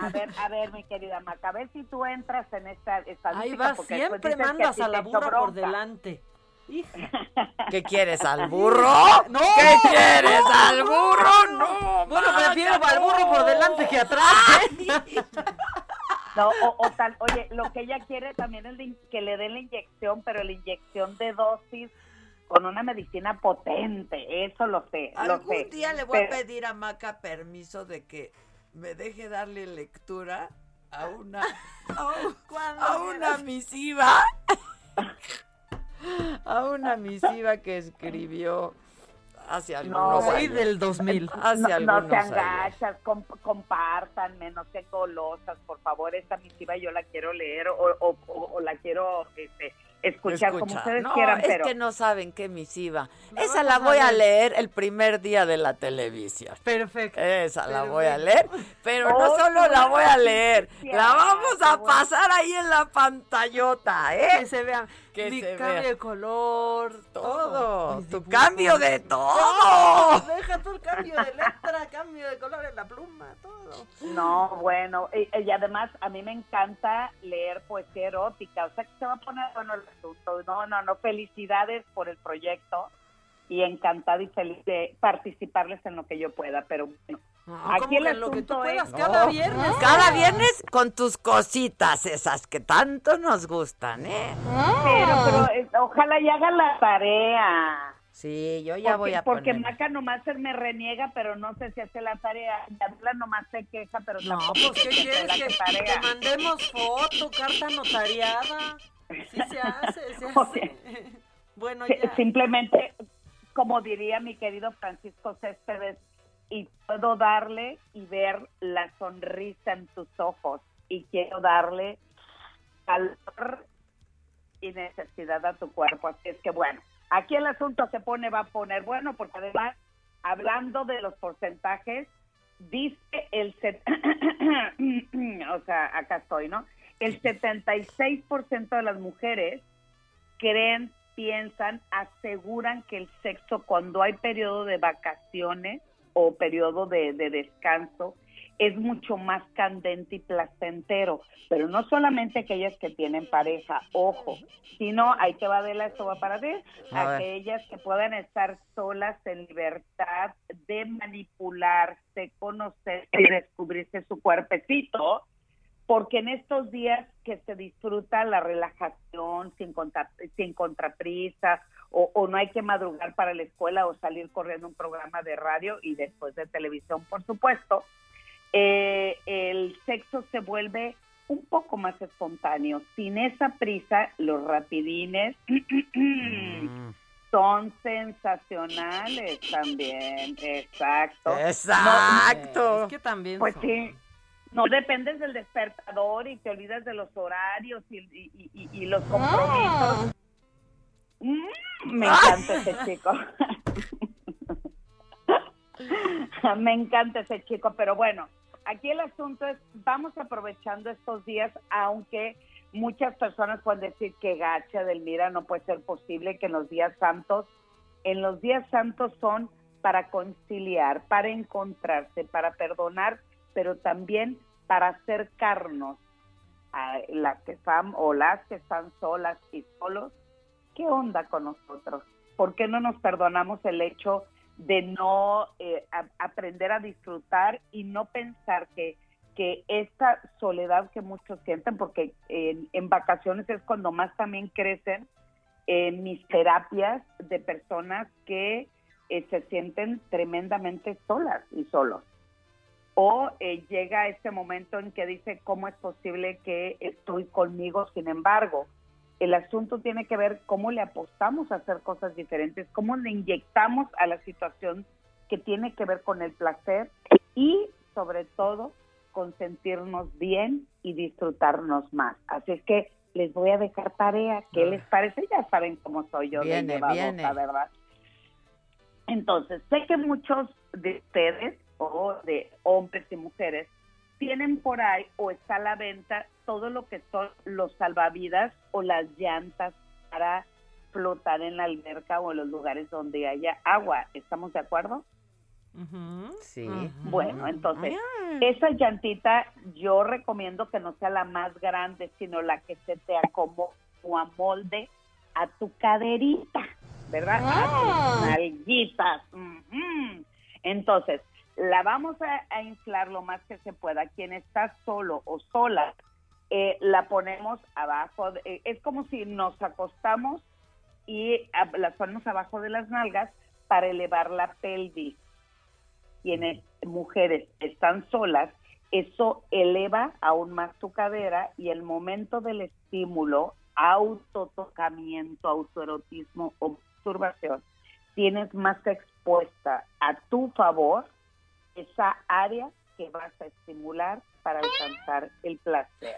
Speaker 23: a ver, a ver, mi querida Maca, a ver si tú entras en esta estadística.
Speaker 14: Ahí va,
Speaker 23: porque
Speaker 14: siempre
Speaker 23: que
Speaker 14: mandas a la burra por delante.
Speaker 1: ¿Qué quieres, al burro?
Speaker 14: No.
Speaker 1: ¿Qué quieres, al burro? No,
Speaker 14: Bueno, prefiero al burro
Speaker 1: no.
Speaker 14: por delante que atrás. ¿eh?
Speaker 23: No, o, o tal, oye, lo que ella quiere también es que le den la inyección, pero la inyección de dosis con una medicina potente, eso lo sé, lo
Speaker 1: Algún
Speaker 23: sé.
Speaker 1: día le voy a pedir a Maca permiso de que me deje darle lectura a una a, un- a una misiva a una misiva que escribió hace algunos
Speaker 23: No,
Speaker 1: años.
Speaker 14: del 2000.
Speaker 1: Hace
Speaker 23: no, no
Speaker 1: algunos
Speaker 23: sean gachas, comp- compártanme, no sean golosas, por favor, esta misiva yo la quiero leer o, o- o- o la quiero este, escuchar como
Speaker 1: Escucha.
Speaker 23: ustedes
Speaker 1: no,
Speaker 23: quieran,
Speaker 1: es
Speaker 23: pero
Speaker 1: que no saben qué misiva. Esa la
Speaker 14: a
Speaker 1: voy a
Speaker 14: leer.
Speaker 1: el primer día de la televisión.
Speaker 14: Perfecto.
Speaker 1: Esa la voy a leer, pero no solo la voy a leer, la vamos a pasar ahí en la pantallota, ¿eh?
Speaker 14: Que se vean.
Speaker 1: Que
Speaker 14: Mi
Speaker 1: se
Speaker 14: cambio
Speaker 1: vea.
Speaker 14: de color.
Speaker 1: Todo, tu cambio de
Speaker 14: Todo. Deja tú el cambio de letra, cambio de color en la pluma, todo.
Speaker 23: no, bueno, y, y además a mí me encanta leer poesía erótica, o sea que se va a poner bueno el asunto. No, no, no, felicidades por el proyecto y encantada y feliz de participarles en lo que yo pueda, pero bueno.
Speaker 14: ¿cómo
Speaker 23: Aquí el
Speaker 14: que en lo que tú
Speaker 23: asunto
Speaker 14: puedas?
Speaker 23: es...
Speaker 14: Cada viernes.
Speaker 1: Cada viernes con tus cositas esas que tanto nos gustan, ¿eh?
Speaker 23: Pero, pero ojalá y hagan la tarea.
Speaker 1: Sí, yo ya
Speaker 23: porque,
Speaker 1: voy a
Speaker 23: Porque
Speaker 1: poner.
Speaker 23: Maca nomás se me reniega, pero no sé si hace la tarea. Y Adela nomás se queja, pero
Speaker 14: No, pues ¿qué quieres? Que te mandemos foto, carta notariada. Sí se hace, se hace.
Speaker 23: Oye.
Speaker 14: Bueno, ya.
Speaker 23: Simplemente, como diría mi querido Francisco Céspedes, y puedo darle y ver la sonrisa en tus ojos. Y quiero darle calor y necesidad a tu cuerpo. Así es que bueno, aquí el asunto se pone, va a poner bueno, porque además, hablando de los porcentajes, dice el... set- o sea, acá estoy, ¿no? El 76% de las mujeres creen, piensan, aseguran que el sexo cuando hay periodo de vacaciones o periodo de, de descanso es mucho más candente y placentero, pero no solamente aquellas que tienen pareja, ojo, sino ahí te va de la esto va para ti,
Speaker 1: A ver.
Speaker 23: aquellas que puedan estar solas en libertad de manipularse, conocer y descubrirse su cuerpecito, porque en estos días que se disfruta la relajación sin, contra, sin contraprisa o, o no hay que madrugar para la escuela o salir corriendo un programa de radio y después de televisión, por supuesto, eh, el sexo se vuelve un poco más espontáneo. Sin esa prisa, los rapidines son sensacionales también. Exacto.
Speaker 1: Exacto.
Speaker 14: Es que también
Speaker 23: Pues
Speaker 14: son.
Speaker 23: sí. No dependes del despertador y te olvidas de los horarios y, y- y- y los compromisos. Mm, me encanta ese chico. me encanta ese chico, pero bueno, aquí el asunto es, vamos aprovechando estos días, aunque muchas personas pueden decir que gacha del mira, no puede ser posible que en los días santos, en los días santos son para conciliar, para encontrarse, para perdonar, pero también para acercarnos a las que están o las que están solas y solos. ¿Qué onda con nosotros? ¿Por qué no nos perdonamos el hecho de no eh, aprender a disfrutar y no pensar que, que esta soledad que muchos sienten, porque en, en vacaciones es cuando más también crecen eh, mis terapias de personas que eh, se sienten tremendamente solas y solos. O eh, llega este momento en que dice, ¿cómo es posible que estoy conmigo? Sin embargo, El asunto tiene que ver cómo le apostamos a hacer cosas diferentes, cómo le inyectamos a la situación que tiene que ver con el placer y sobre todo con sentirnos bien y disfrutarnos más. Así es que les voy a dejar tarea. ¿Qué les parece? Ya saben cómo soy yo
Speaker 1: Viene,
Speaker 23: de llevadosa,
Speaker 1: viene.
Speaker 23: ¿verdad? Entonces, sé que muchos de ustedes o de hombres y mujeres tienen por ahí o está a la venta todo lo que son los salvavidas o las llantas para flotar en la alberca o en los lugares donde haya agua. ¿Estamos de acuerdo?
Speaker 1: Sí.
Speaker 23: Bueno, entonces, esa llantita yo recomiendo que no sea la más grande, sino la que se te acomode o amolde a tu caderita, ¿verdad? A tus nalguitas. Entonces, la vamos a, a inflar lo más que se pueda. Quien está solo o sola, eh, la ponemos abajo. es como si nos acostamos y ah, las ponemos abajo de las nalgas para elevar la pelvis. Quienes mujeres están solas, eso eleva aún más tu cadera y el momento del estímulo, autotocamiento, autoerotismo o masturbación, tienes más expuesta a tu favor esa área que vas a estimular para alcanzar el placer.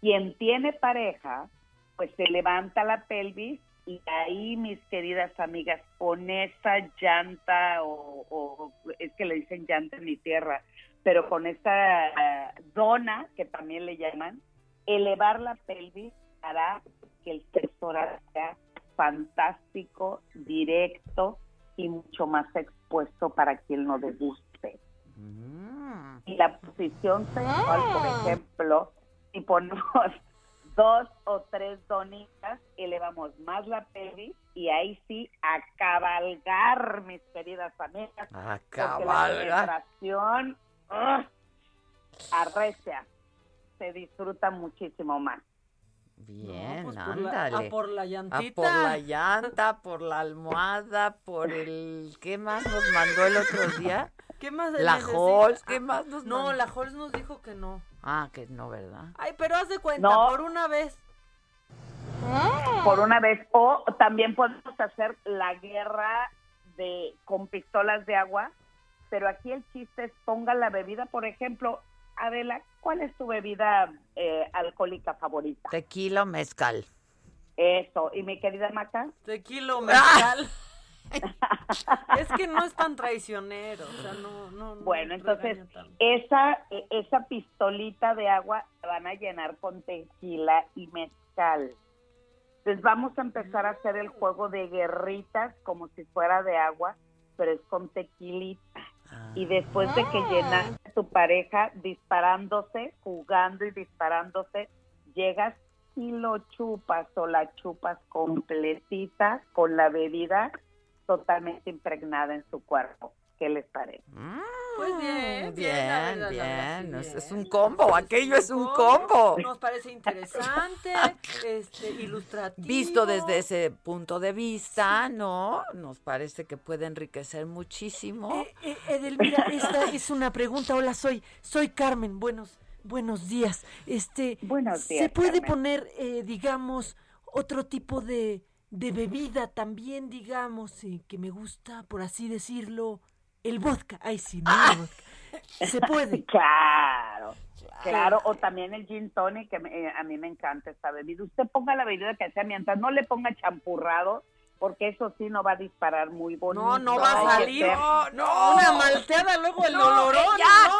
Speaker 23: Quien tiene pareja, pues se levanta la pelvis y ahí, mis queridas amigas, con esa llanta o, es que le dicen llanta en mi tierra, pero con esa eh, dona, que también le llaman, elevar la pelvis hará que el sexo sea fantástico, directo y mucho más expuesto para quien lo deguste. Y la posición sexual, por ejemplo, si ponemos dos o tres donitas, elevamos más la pelvis y ahí sí a cabalgar, mis queridas amigas.
Speaker 1: A
Speaker 23: la ¡ugh! arrecia, se disfruta muchísimo más.
Speaker 1: Bien,
Speaker 14: pues por la-
Speaker 1: ándale.
Speaker 14: a por la
Speaker 1: A
Speaker 14: llantita.
Speaker 1: por la llanta, por la almohada, por el... ¿Qué más nos mandó el otro día?
Speaker 14: ¿Qué más
Speaker 1: La? Halls, ¿qué más nos
Speaker 14: No,
Speaker 1: mandó?
Speaker 14: la Halls nos dijo que no.
Speaker 1: Ah, que no, ¿verdad?
Speaker 14: Ay, pero haz de cuenta,
Speaker 23: No.
Speaker 14: por una vez.
Speaker 23: por una vez o también podemos hacer la guerra de con pistolas de agua pero aquí el chiste es ponga la bebida por ejemplo Adela ¿cuál es tu bebida eh, alcohólica favorita?
Speaker 1: Tequila o mezcal.
Speaker 23: eso y mi querida Maca
Speaker 14: Tequila o mezcal. es que no es tan traicionero, o sea, no, no, no
Speaker 23: bueno entonces esa eh, esa pistolita de agua la van a llenar con tequila y mezcal entonces vamos a empezar a hacer el juego de guerritas como si fuera de agua pero es con tequilita y después de que llenaste a tu pareja disparándose, jugando y disparándose, llegas y lo chupas o la chupas completita con la bebida totalmente impregnada en su cuerpo. ¿Qué les parece?
Speaker 14: Pues bien, bien, la
Speaker 1: Bien,
Speaker 14: verdad, la verdad,
Speaker 1: bien.
Speaker 14: sí,
Speaker 1: Es, un combo, aquello es un combo.
Speaker 14: Nos parece interesante, este, ilustrativo.
Speaker 1: Visto desde ese punto de vista, ¿no? Nos parece que puede enriquecer muchísimo.
Speaker 14: Eh, Edelmira, esta es una pregunta. Hola, soy, soy Carmen. Buenos, buenos días. Este,
Speaker 23: Buenos
Speaker 14: ¿se
Speaker 23: días,
Speaker 14: puede
Speaker 23: Carmen.
Speaker 14: poner, eh, digamos, otro tipo de, de bebida también, digamos, eh, que me gusta, por así decirlo, el vodka? Ay, sí, no, el vodka. Se puede.
Speaker 23: Claro, claro, o también el gin tonic, que me- eh, a mí me encanta esta bebida. Usted ponga la bebida que sea, mientras no le ponga champurrado, porque eso sí no va a disparar muy bonito.
Speaker 14: No, no va a salir.
Speaker 23: ser-
Speaker 14: No, no. Una malteada, luego el
Speaker 1: No,
Speaker 14: olorón.
Speaker 1: eh, ya,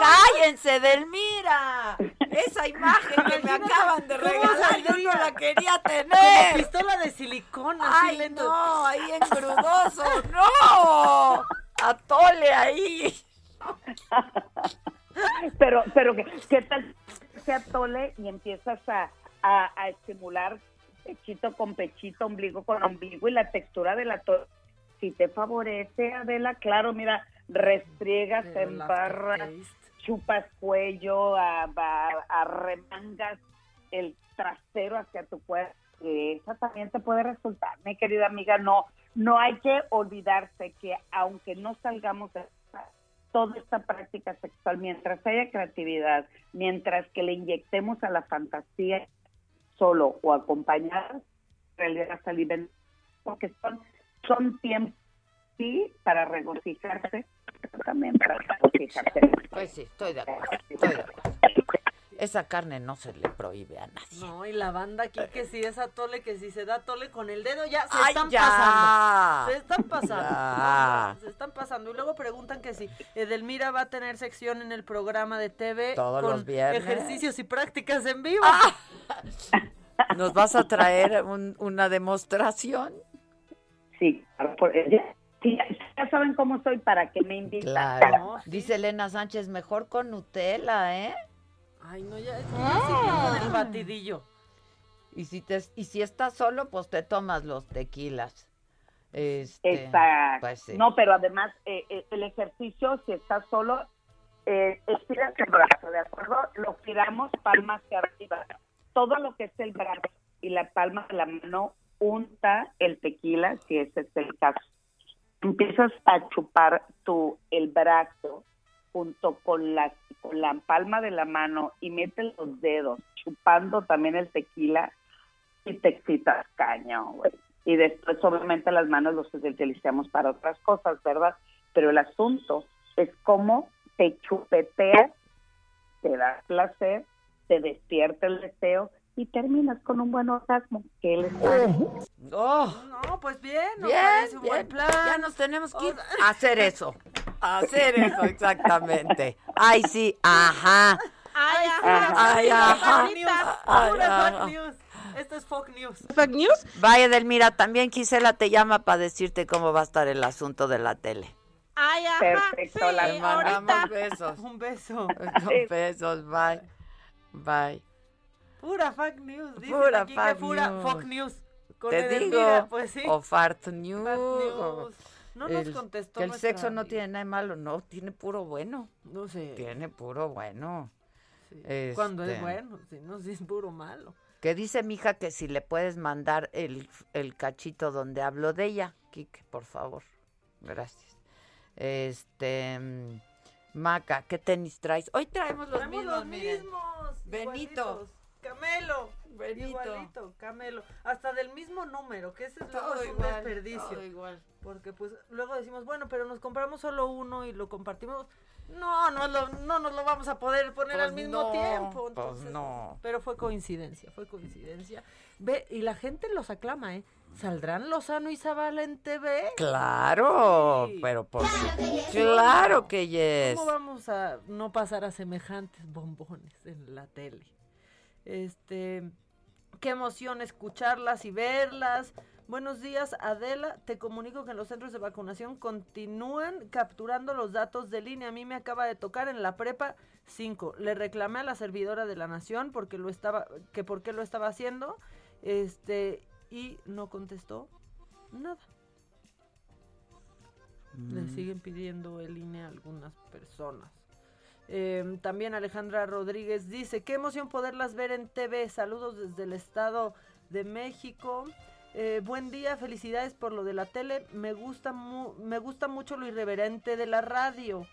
Speaker 1: cállense, Delmira. Esa imagen que me acaban de
Speaker 14: ¿Cómo
Speaker 1: regalar, yo no la quería
Speaker 14: Como
Speaker 1: tener.
Speaker 14: pistola de silicona, así
Speaker 1: Ay,
Speaker 14: lento.
Speaker 1: no, ahí engrudoso, no. Atole ahí.
Speaker 23: pero, pero ¿qué, qué tal se atole y empiezas a, a, a estimular pechito con pechito, ombligo con ombligo y la textura del atole? Si te favorece, Adela, claro, mira, restriegas,
Speaker 14: el
Speaker 23: embarras, chupas cuello, arremangas el trasero hacia tu cuerpo. Esa también te puede resultar, mi querida amiga. No, no hay que olvidarse que aunque no salgamos de toda esta práctica sexual, mientras haya creatividad, mientras que le inyectemos a la fantasía, solo o acompañadas, en realidad alimentos, porque son, son tiempos, sí, para regocijarse, pero también para regocijarse.
Speaker 1: Pues sí, estoy de acuerdo. Esa carne no se le prohíbe a nadie.
Speaker 14: No, y la banda aquí que si es atole, que si se da tole con el dedo, ya se
Speaker 1: Ay,
Speaker 14: están
Speaker 1: ya.
Speaker 14: pasando. Se están pasando.
Speaker 1: Ya.
Speaker 14: Se están pasando. Y luego preguntan que si Edelmira va a tener sección en el programa de TV
Speaker 1: Todos
Speaker 14: con
Speaker 1: los viernes.
Speaker 14: ejercicios y prácticas en vivo.
Speaker 1: ¿Nos vas a traer un- una demostración?
Speaker 23: Sí, por- ya, sí, ya saben cómo soy, para que me invitan.
Speaker 1: Claro. Dice Elena Sánchez, mejor con Nutella, ¿eh?
Speaker 14: Ay, no, ya, es que yo sí con el batidillo.
Speaker 1: Y si, te, y si estás solo, pues te tomas los tequilas. Este,
Speaker 23: Exacto.
Speaker 1: Pues sí.
Speaker 23: No, pero además eh, eh, el ejercicio, si estás solo, eh, estiras el brazo, ¿de acuerdo? Lo giramos palma hacia arriba. Todo lo que es el brazo y la palma de la mano unta el tequila, si ese es el caso. Empiezas a chupar tu el brazo junto con la, con la palma de la mano y metes los dedos chupando también el tequila y te excitas caño, güey. Y después, obviamente, las manos los utilizamos para otras cosas, ¿verdad? Pero el asunto es cómo te chupeteas, te da placer, te despierta el deseo y terminas con un buen orgasmo. ¿Qué les parece?
Speaker 1: Oh,
Speaker 14: No, pues bien, nos
Speaker 1: bien,
Speaker 14: parece un
Speaker 1: bien.
Speaker 14: buen plan.
Speaker 1: Ya nos tenemos que ir a hacer eso. Hacer eso, exactamente. Ay, sí, ajá.
Speaker 14: Ay,
Speaker 1: Ajá. Ay, ajá. Ay,
Speaker 14: news. Esto es fake news.
Speaker 16: ¿Fake news?
Speaker 1: Vaya, Delmira, también Gisela te llama para decirte cómo va a estar el asunto de la tele.
Speaker 16: Ay, ajá.
Speaker 23: Perfecto,
Speaker 16: sí,
Speaker 23: la
Speaker 16: ahorita.
Speaker 1: besos.
Speaker 14: Un beso.
Speaker 1: Besos, bye. Bye.
Speaker 14: Pura fake news. Dicen
Speaker 1: Pura
Speaker 14: aquí que pura
Speaker 1: news.
Speaker 14: fake news. Con
Speaker 1: Te
Speaker 14: Edelmira,
Speaker 1: digo.
Speaker 14: pues sí.
Speaker 1: O fart news.
Speaker 14: Fake news. No nos
Speaker 1: El-
Speaker 14: contestó
Speaker 1: Que el sexo no tiene nada de malo, no, tiene puro bueno.
Speaker 14: No sé.
Speaker 1: Tiene puro bueno.
Speaker 14: Cuando es
Speaker 1: Este,
Speaker 14: bueno, si no, si es puro malo.
Speaker 1: Que dice mi hija que si le puedes mandar el, el cachito donde hablo de ella, Kike, por favor. Gracias. Este. mm, Maca, ¿qué tenis traes? Hoy traemos los
Speaker 14: Traemos
Speaker 1: mismos,
Speaker 14: los mismos.
Speaker 1: Benito.
Speaker 14: Camelo.
Speaker 1: Benito.
Speaker 14: Igualito, Camelo. Hasta del mismo número, que ese es,
Speaker 1: Todo
Speaker 14: luego es un desperdicio.
Speaker 1: todo igual.
Speaker 14: Porque pues luego decimos, bueno, pero nos compramos solo uno y lo compartimos. No, no, lo- no nos lo vamos a poder poner
Speaker 1: Pues
Speaker 14: al mismo
Speaker 1: no,
Speaker 14: tiempo.
Speaker 1: pues
Speaker 14: entonces,
Speaker 1: no.
Speaker 14: Pero fue coincidencia, fue coincidencia. Ve, y la gente los aclama, ¿eh? ¿Saldrán Lozano y Zavala en TV?
Speaker 1: Claro,
Speaker 14: Sí.
Speaker 1: pero por su- Claro que yes.
Speaker 14: ¿Cómo vamos a no pasar a semejantes bombones en la tele? Este, qué emoción escucharlas y verlas. Buenos días, Adela. Te comunico que en los centros de vacunación continúan capturando los datos de línea. A mí me acaba de tocar en la prepa 5. Le reclamé a la servidora de la Nación porque lo estaba que por qué lo estaba haciendo. Este, y no contestó nada. Le
Speaker 1: Mm.
Speaker 14: siguen pidiendo el INE a algunas personas. Em, también Alejandra Rodríguez dice, qué emoción poderlas ver en TV. Saludos desde el Estado de México. Eh, buen día, felicidades por lo de la tele. Me gusta, mu- me gusta mucho lo irreverente de la radio.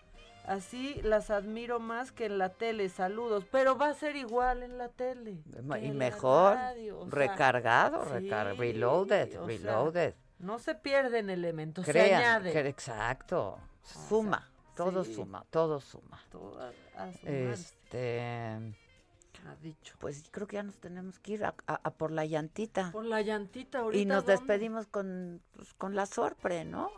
Speaker 14: Así las admiro más que en la tele. Saludos. Pero va a ser igual en la tele.
Speaker 1: Y mejor,
Speaker 14: radio, o sea,
Speaker 1: recargado,
Speaker 14: sí,
Speaker 1: reloaded,
Speaker 14: sea,
Speaker 1: reloaded.
Speaker 14: no se pierden elementos, se
Speaker 1: Crean,
Speaker 14: añade.
Speaker 1: que- exacto. Suma, todo
Speaker 14: sí.
Speaker 1: suma, todo suma.
Speaker 14: Todo a- a.
Speaker 1: Este,
Speaker 14: Ha dicho.
Speaker 1: pues creo que ya nos tenemos que ir a, a- a por la llantita.
Speaker 14: Por la llantita ahorita.
Speaker 1: Y nos despedimos con, pues, con la sorpre, ¿no?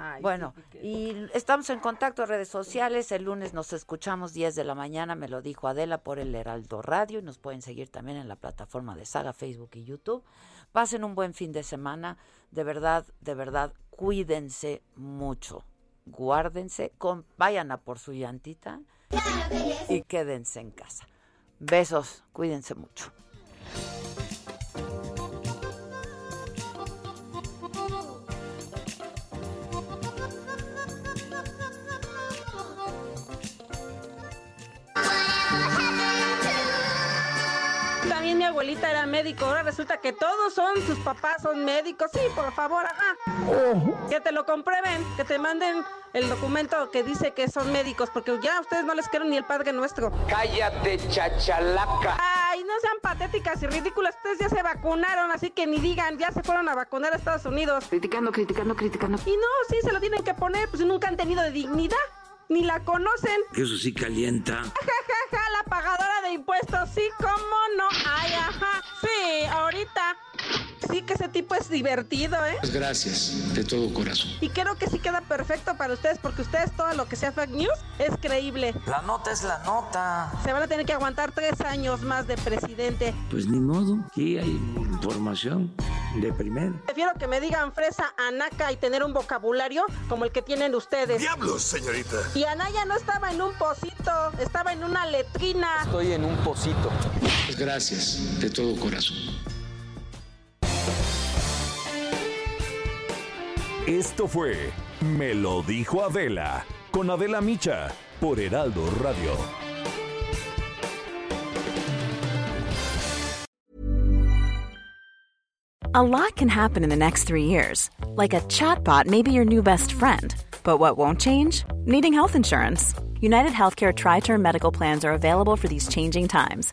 Speaker 14: Ay,
Speaker 1: bueno,
Speaker 14: sí,
Speaker 1: y estamos en contacto en redes sociales. El lunes nos escuchamos 10 de la mañana, me lo dijo Adela por el Heraldo Radio. Y nos pueden seguir también en la plataforma de Saga, Facebook y YouTube. Pasen un buen fin de semana. De verdad, de verdad, cuídense mucho. Guárdense, con, vayan a por su llantita y quédense en casa. Besos, cuídense mucho.
Speaker 16: Abuelita era médico, ahora resulta que todos son, sus papás son médicos. Sí, por favor, ajá. Que te lo comprueben, que te manden el documento que dice que son médicos, porque ya a ustedes no les quiero ni el padre nuestro.
Speaker 24: Cállate, chachalaca.
Speaker 16: Ay, no sean pa patéticas y ridículas. Ustedes ya se vacunaron, así que ni digan, ya se fueron a vacunar a Estados Unidos.
Speaker 1: Criticando, criticando, criticando.
Speaker 16: Y no, sí, se lo tienen que poner, pues nunca han tenido de dignidad. Ni la conocen.
Speaker 17: Eso sí calienta.
Speaker 16: Ja, ja, ja, la pagadora de impuestos, sí, cómo no. Ay, ajá. Sí, ahorita. Sí que ese tipo es divertido, ¿eh?
Speaker 17: Gracias, de todo corazón.
Speaker 16: Y creo que sí queda perfecto para ustedes, porque ustedes todo lo que sea fake news es creíble.
Speaker 19: La nota es la nota.
Speaker 16: Se van a tener que aguantar tres años más de presidente.
Speaker 17: Pues ni modo, aquí hay información de primera.
Speaker 16: Prefiero que me digan fresa, anaca y tener un vocabulario como el que tienen ustedes.
Speaker 24: ¡Diablos, señorita!
Speaker 16: Y Anaya no estaba en un pocito, estaba en una letrina.
Speaker 4: Estoy en un pocito.
Speaker 17: Gracias, de todo corazón.
Speaker 2: Esto fue Me lo dijo Adela con Adela Micha por Heraldo Radio.
Speaker 25: A lot can happen in the next three years. Like a chatbot may be your new best friend. But what won't change? Needing health insurance. United Healthcare Tri Term Medical Plans are available for these changing times.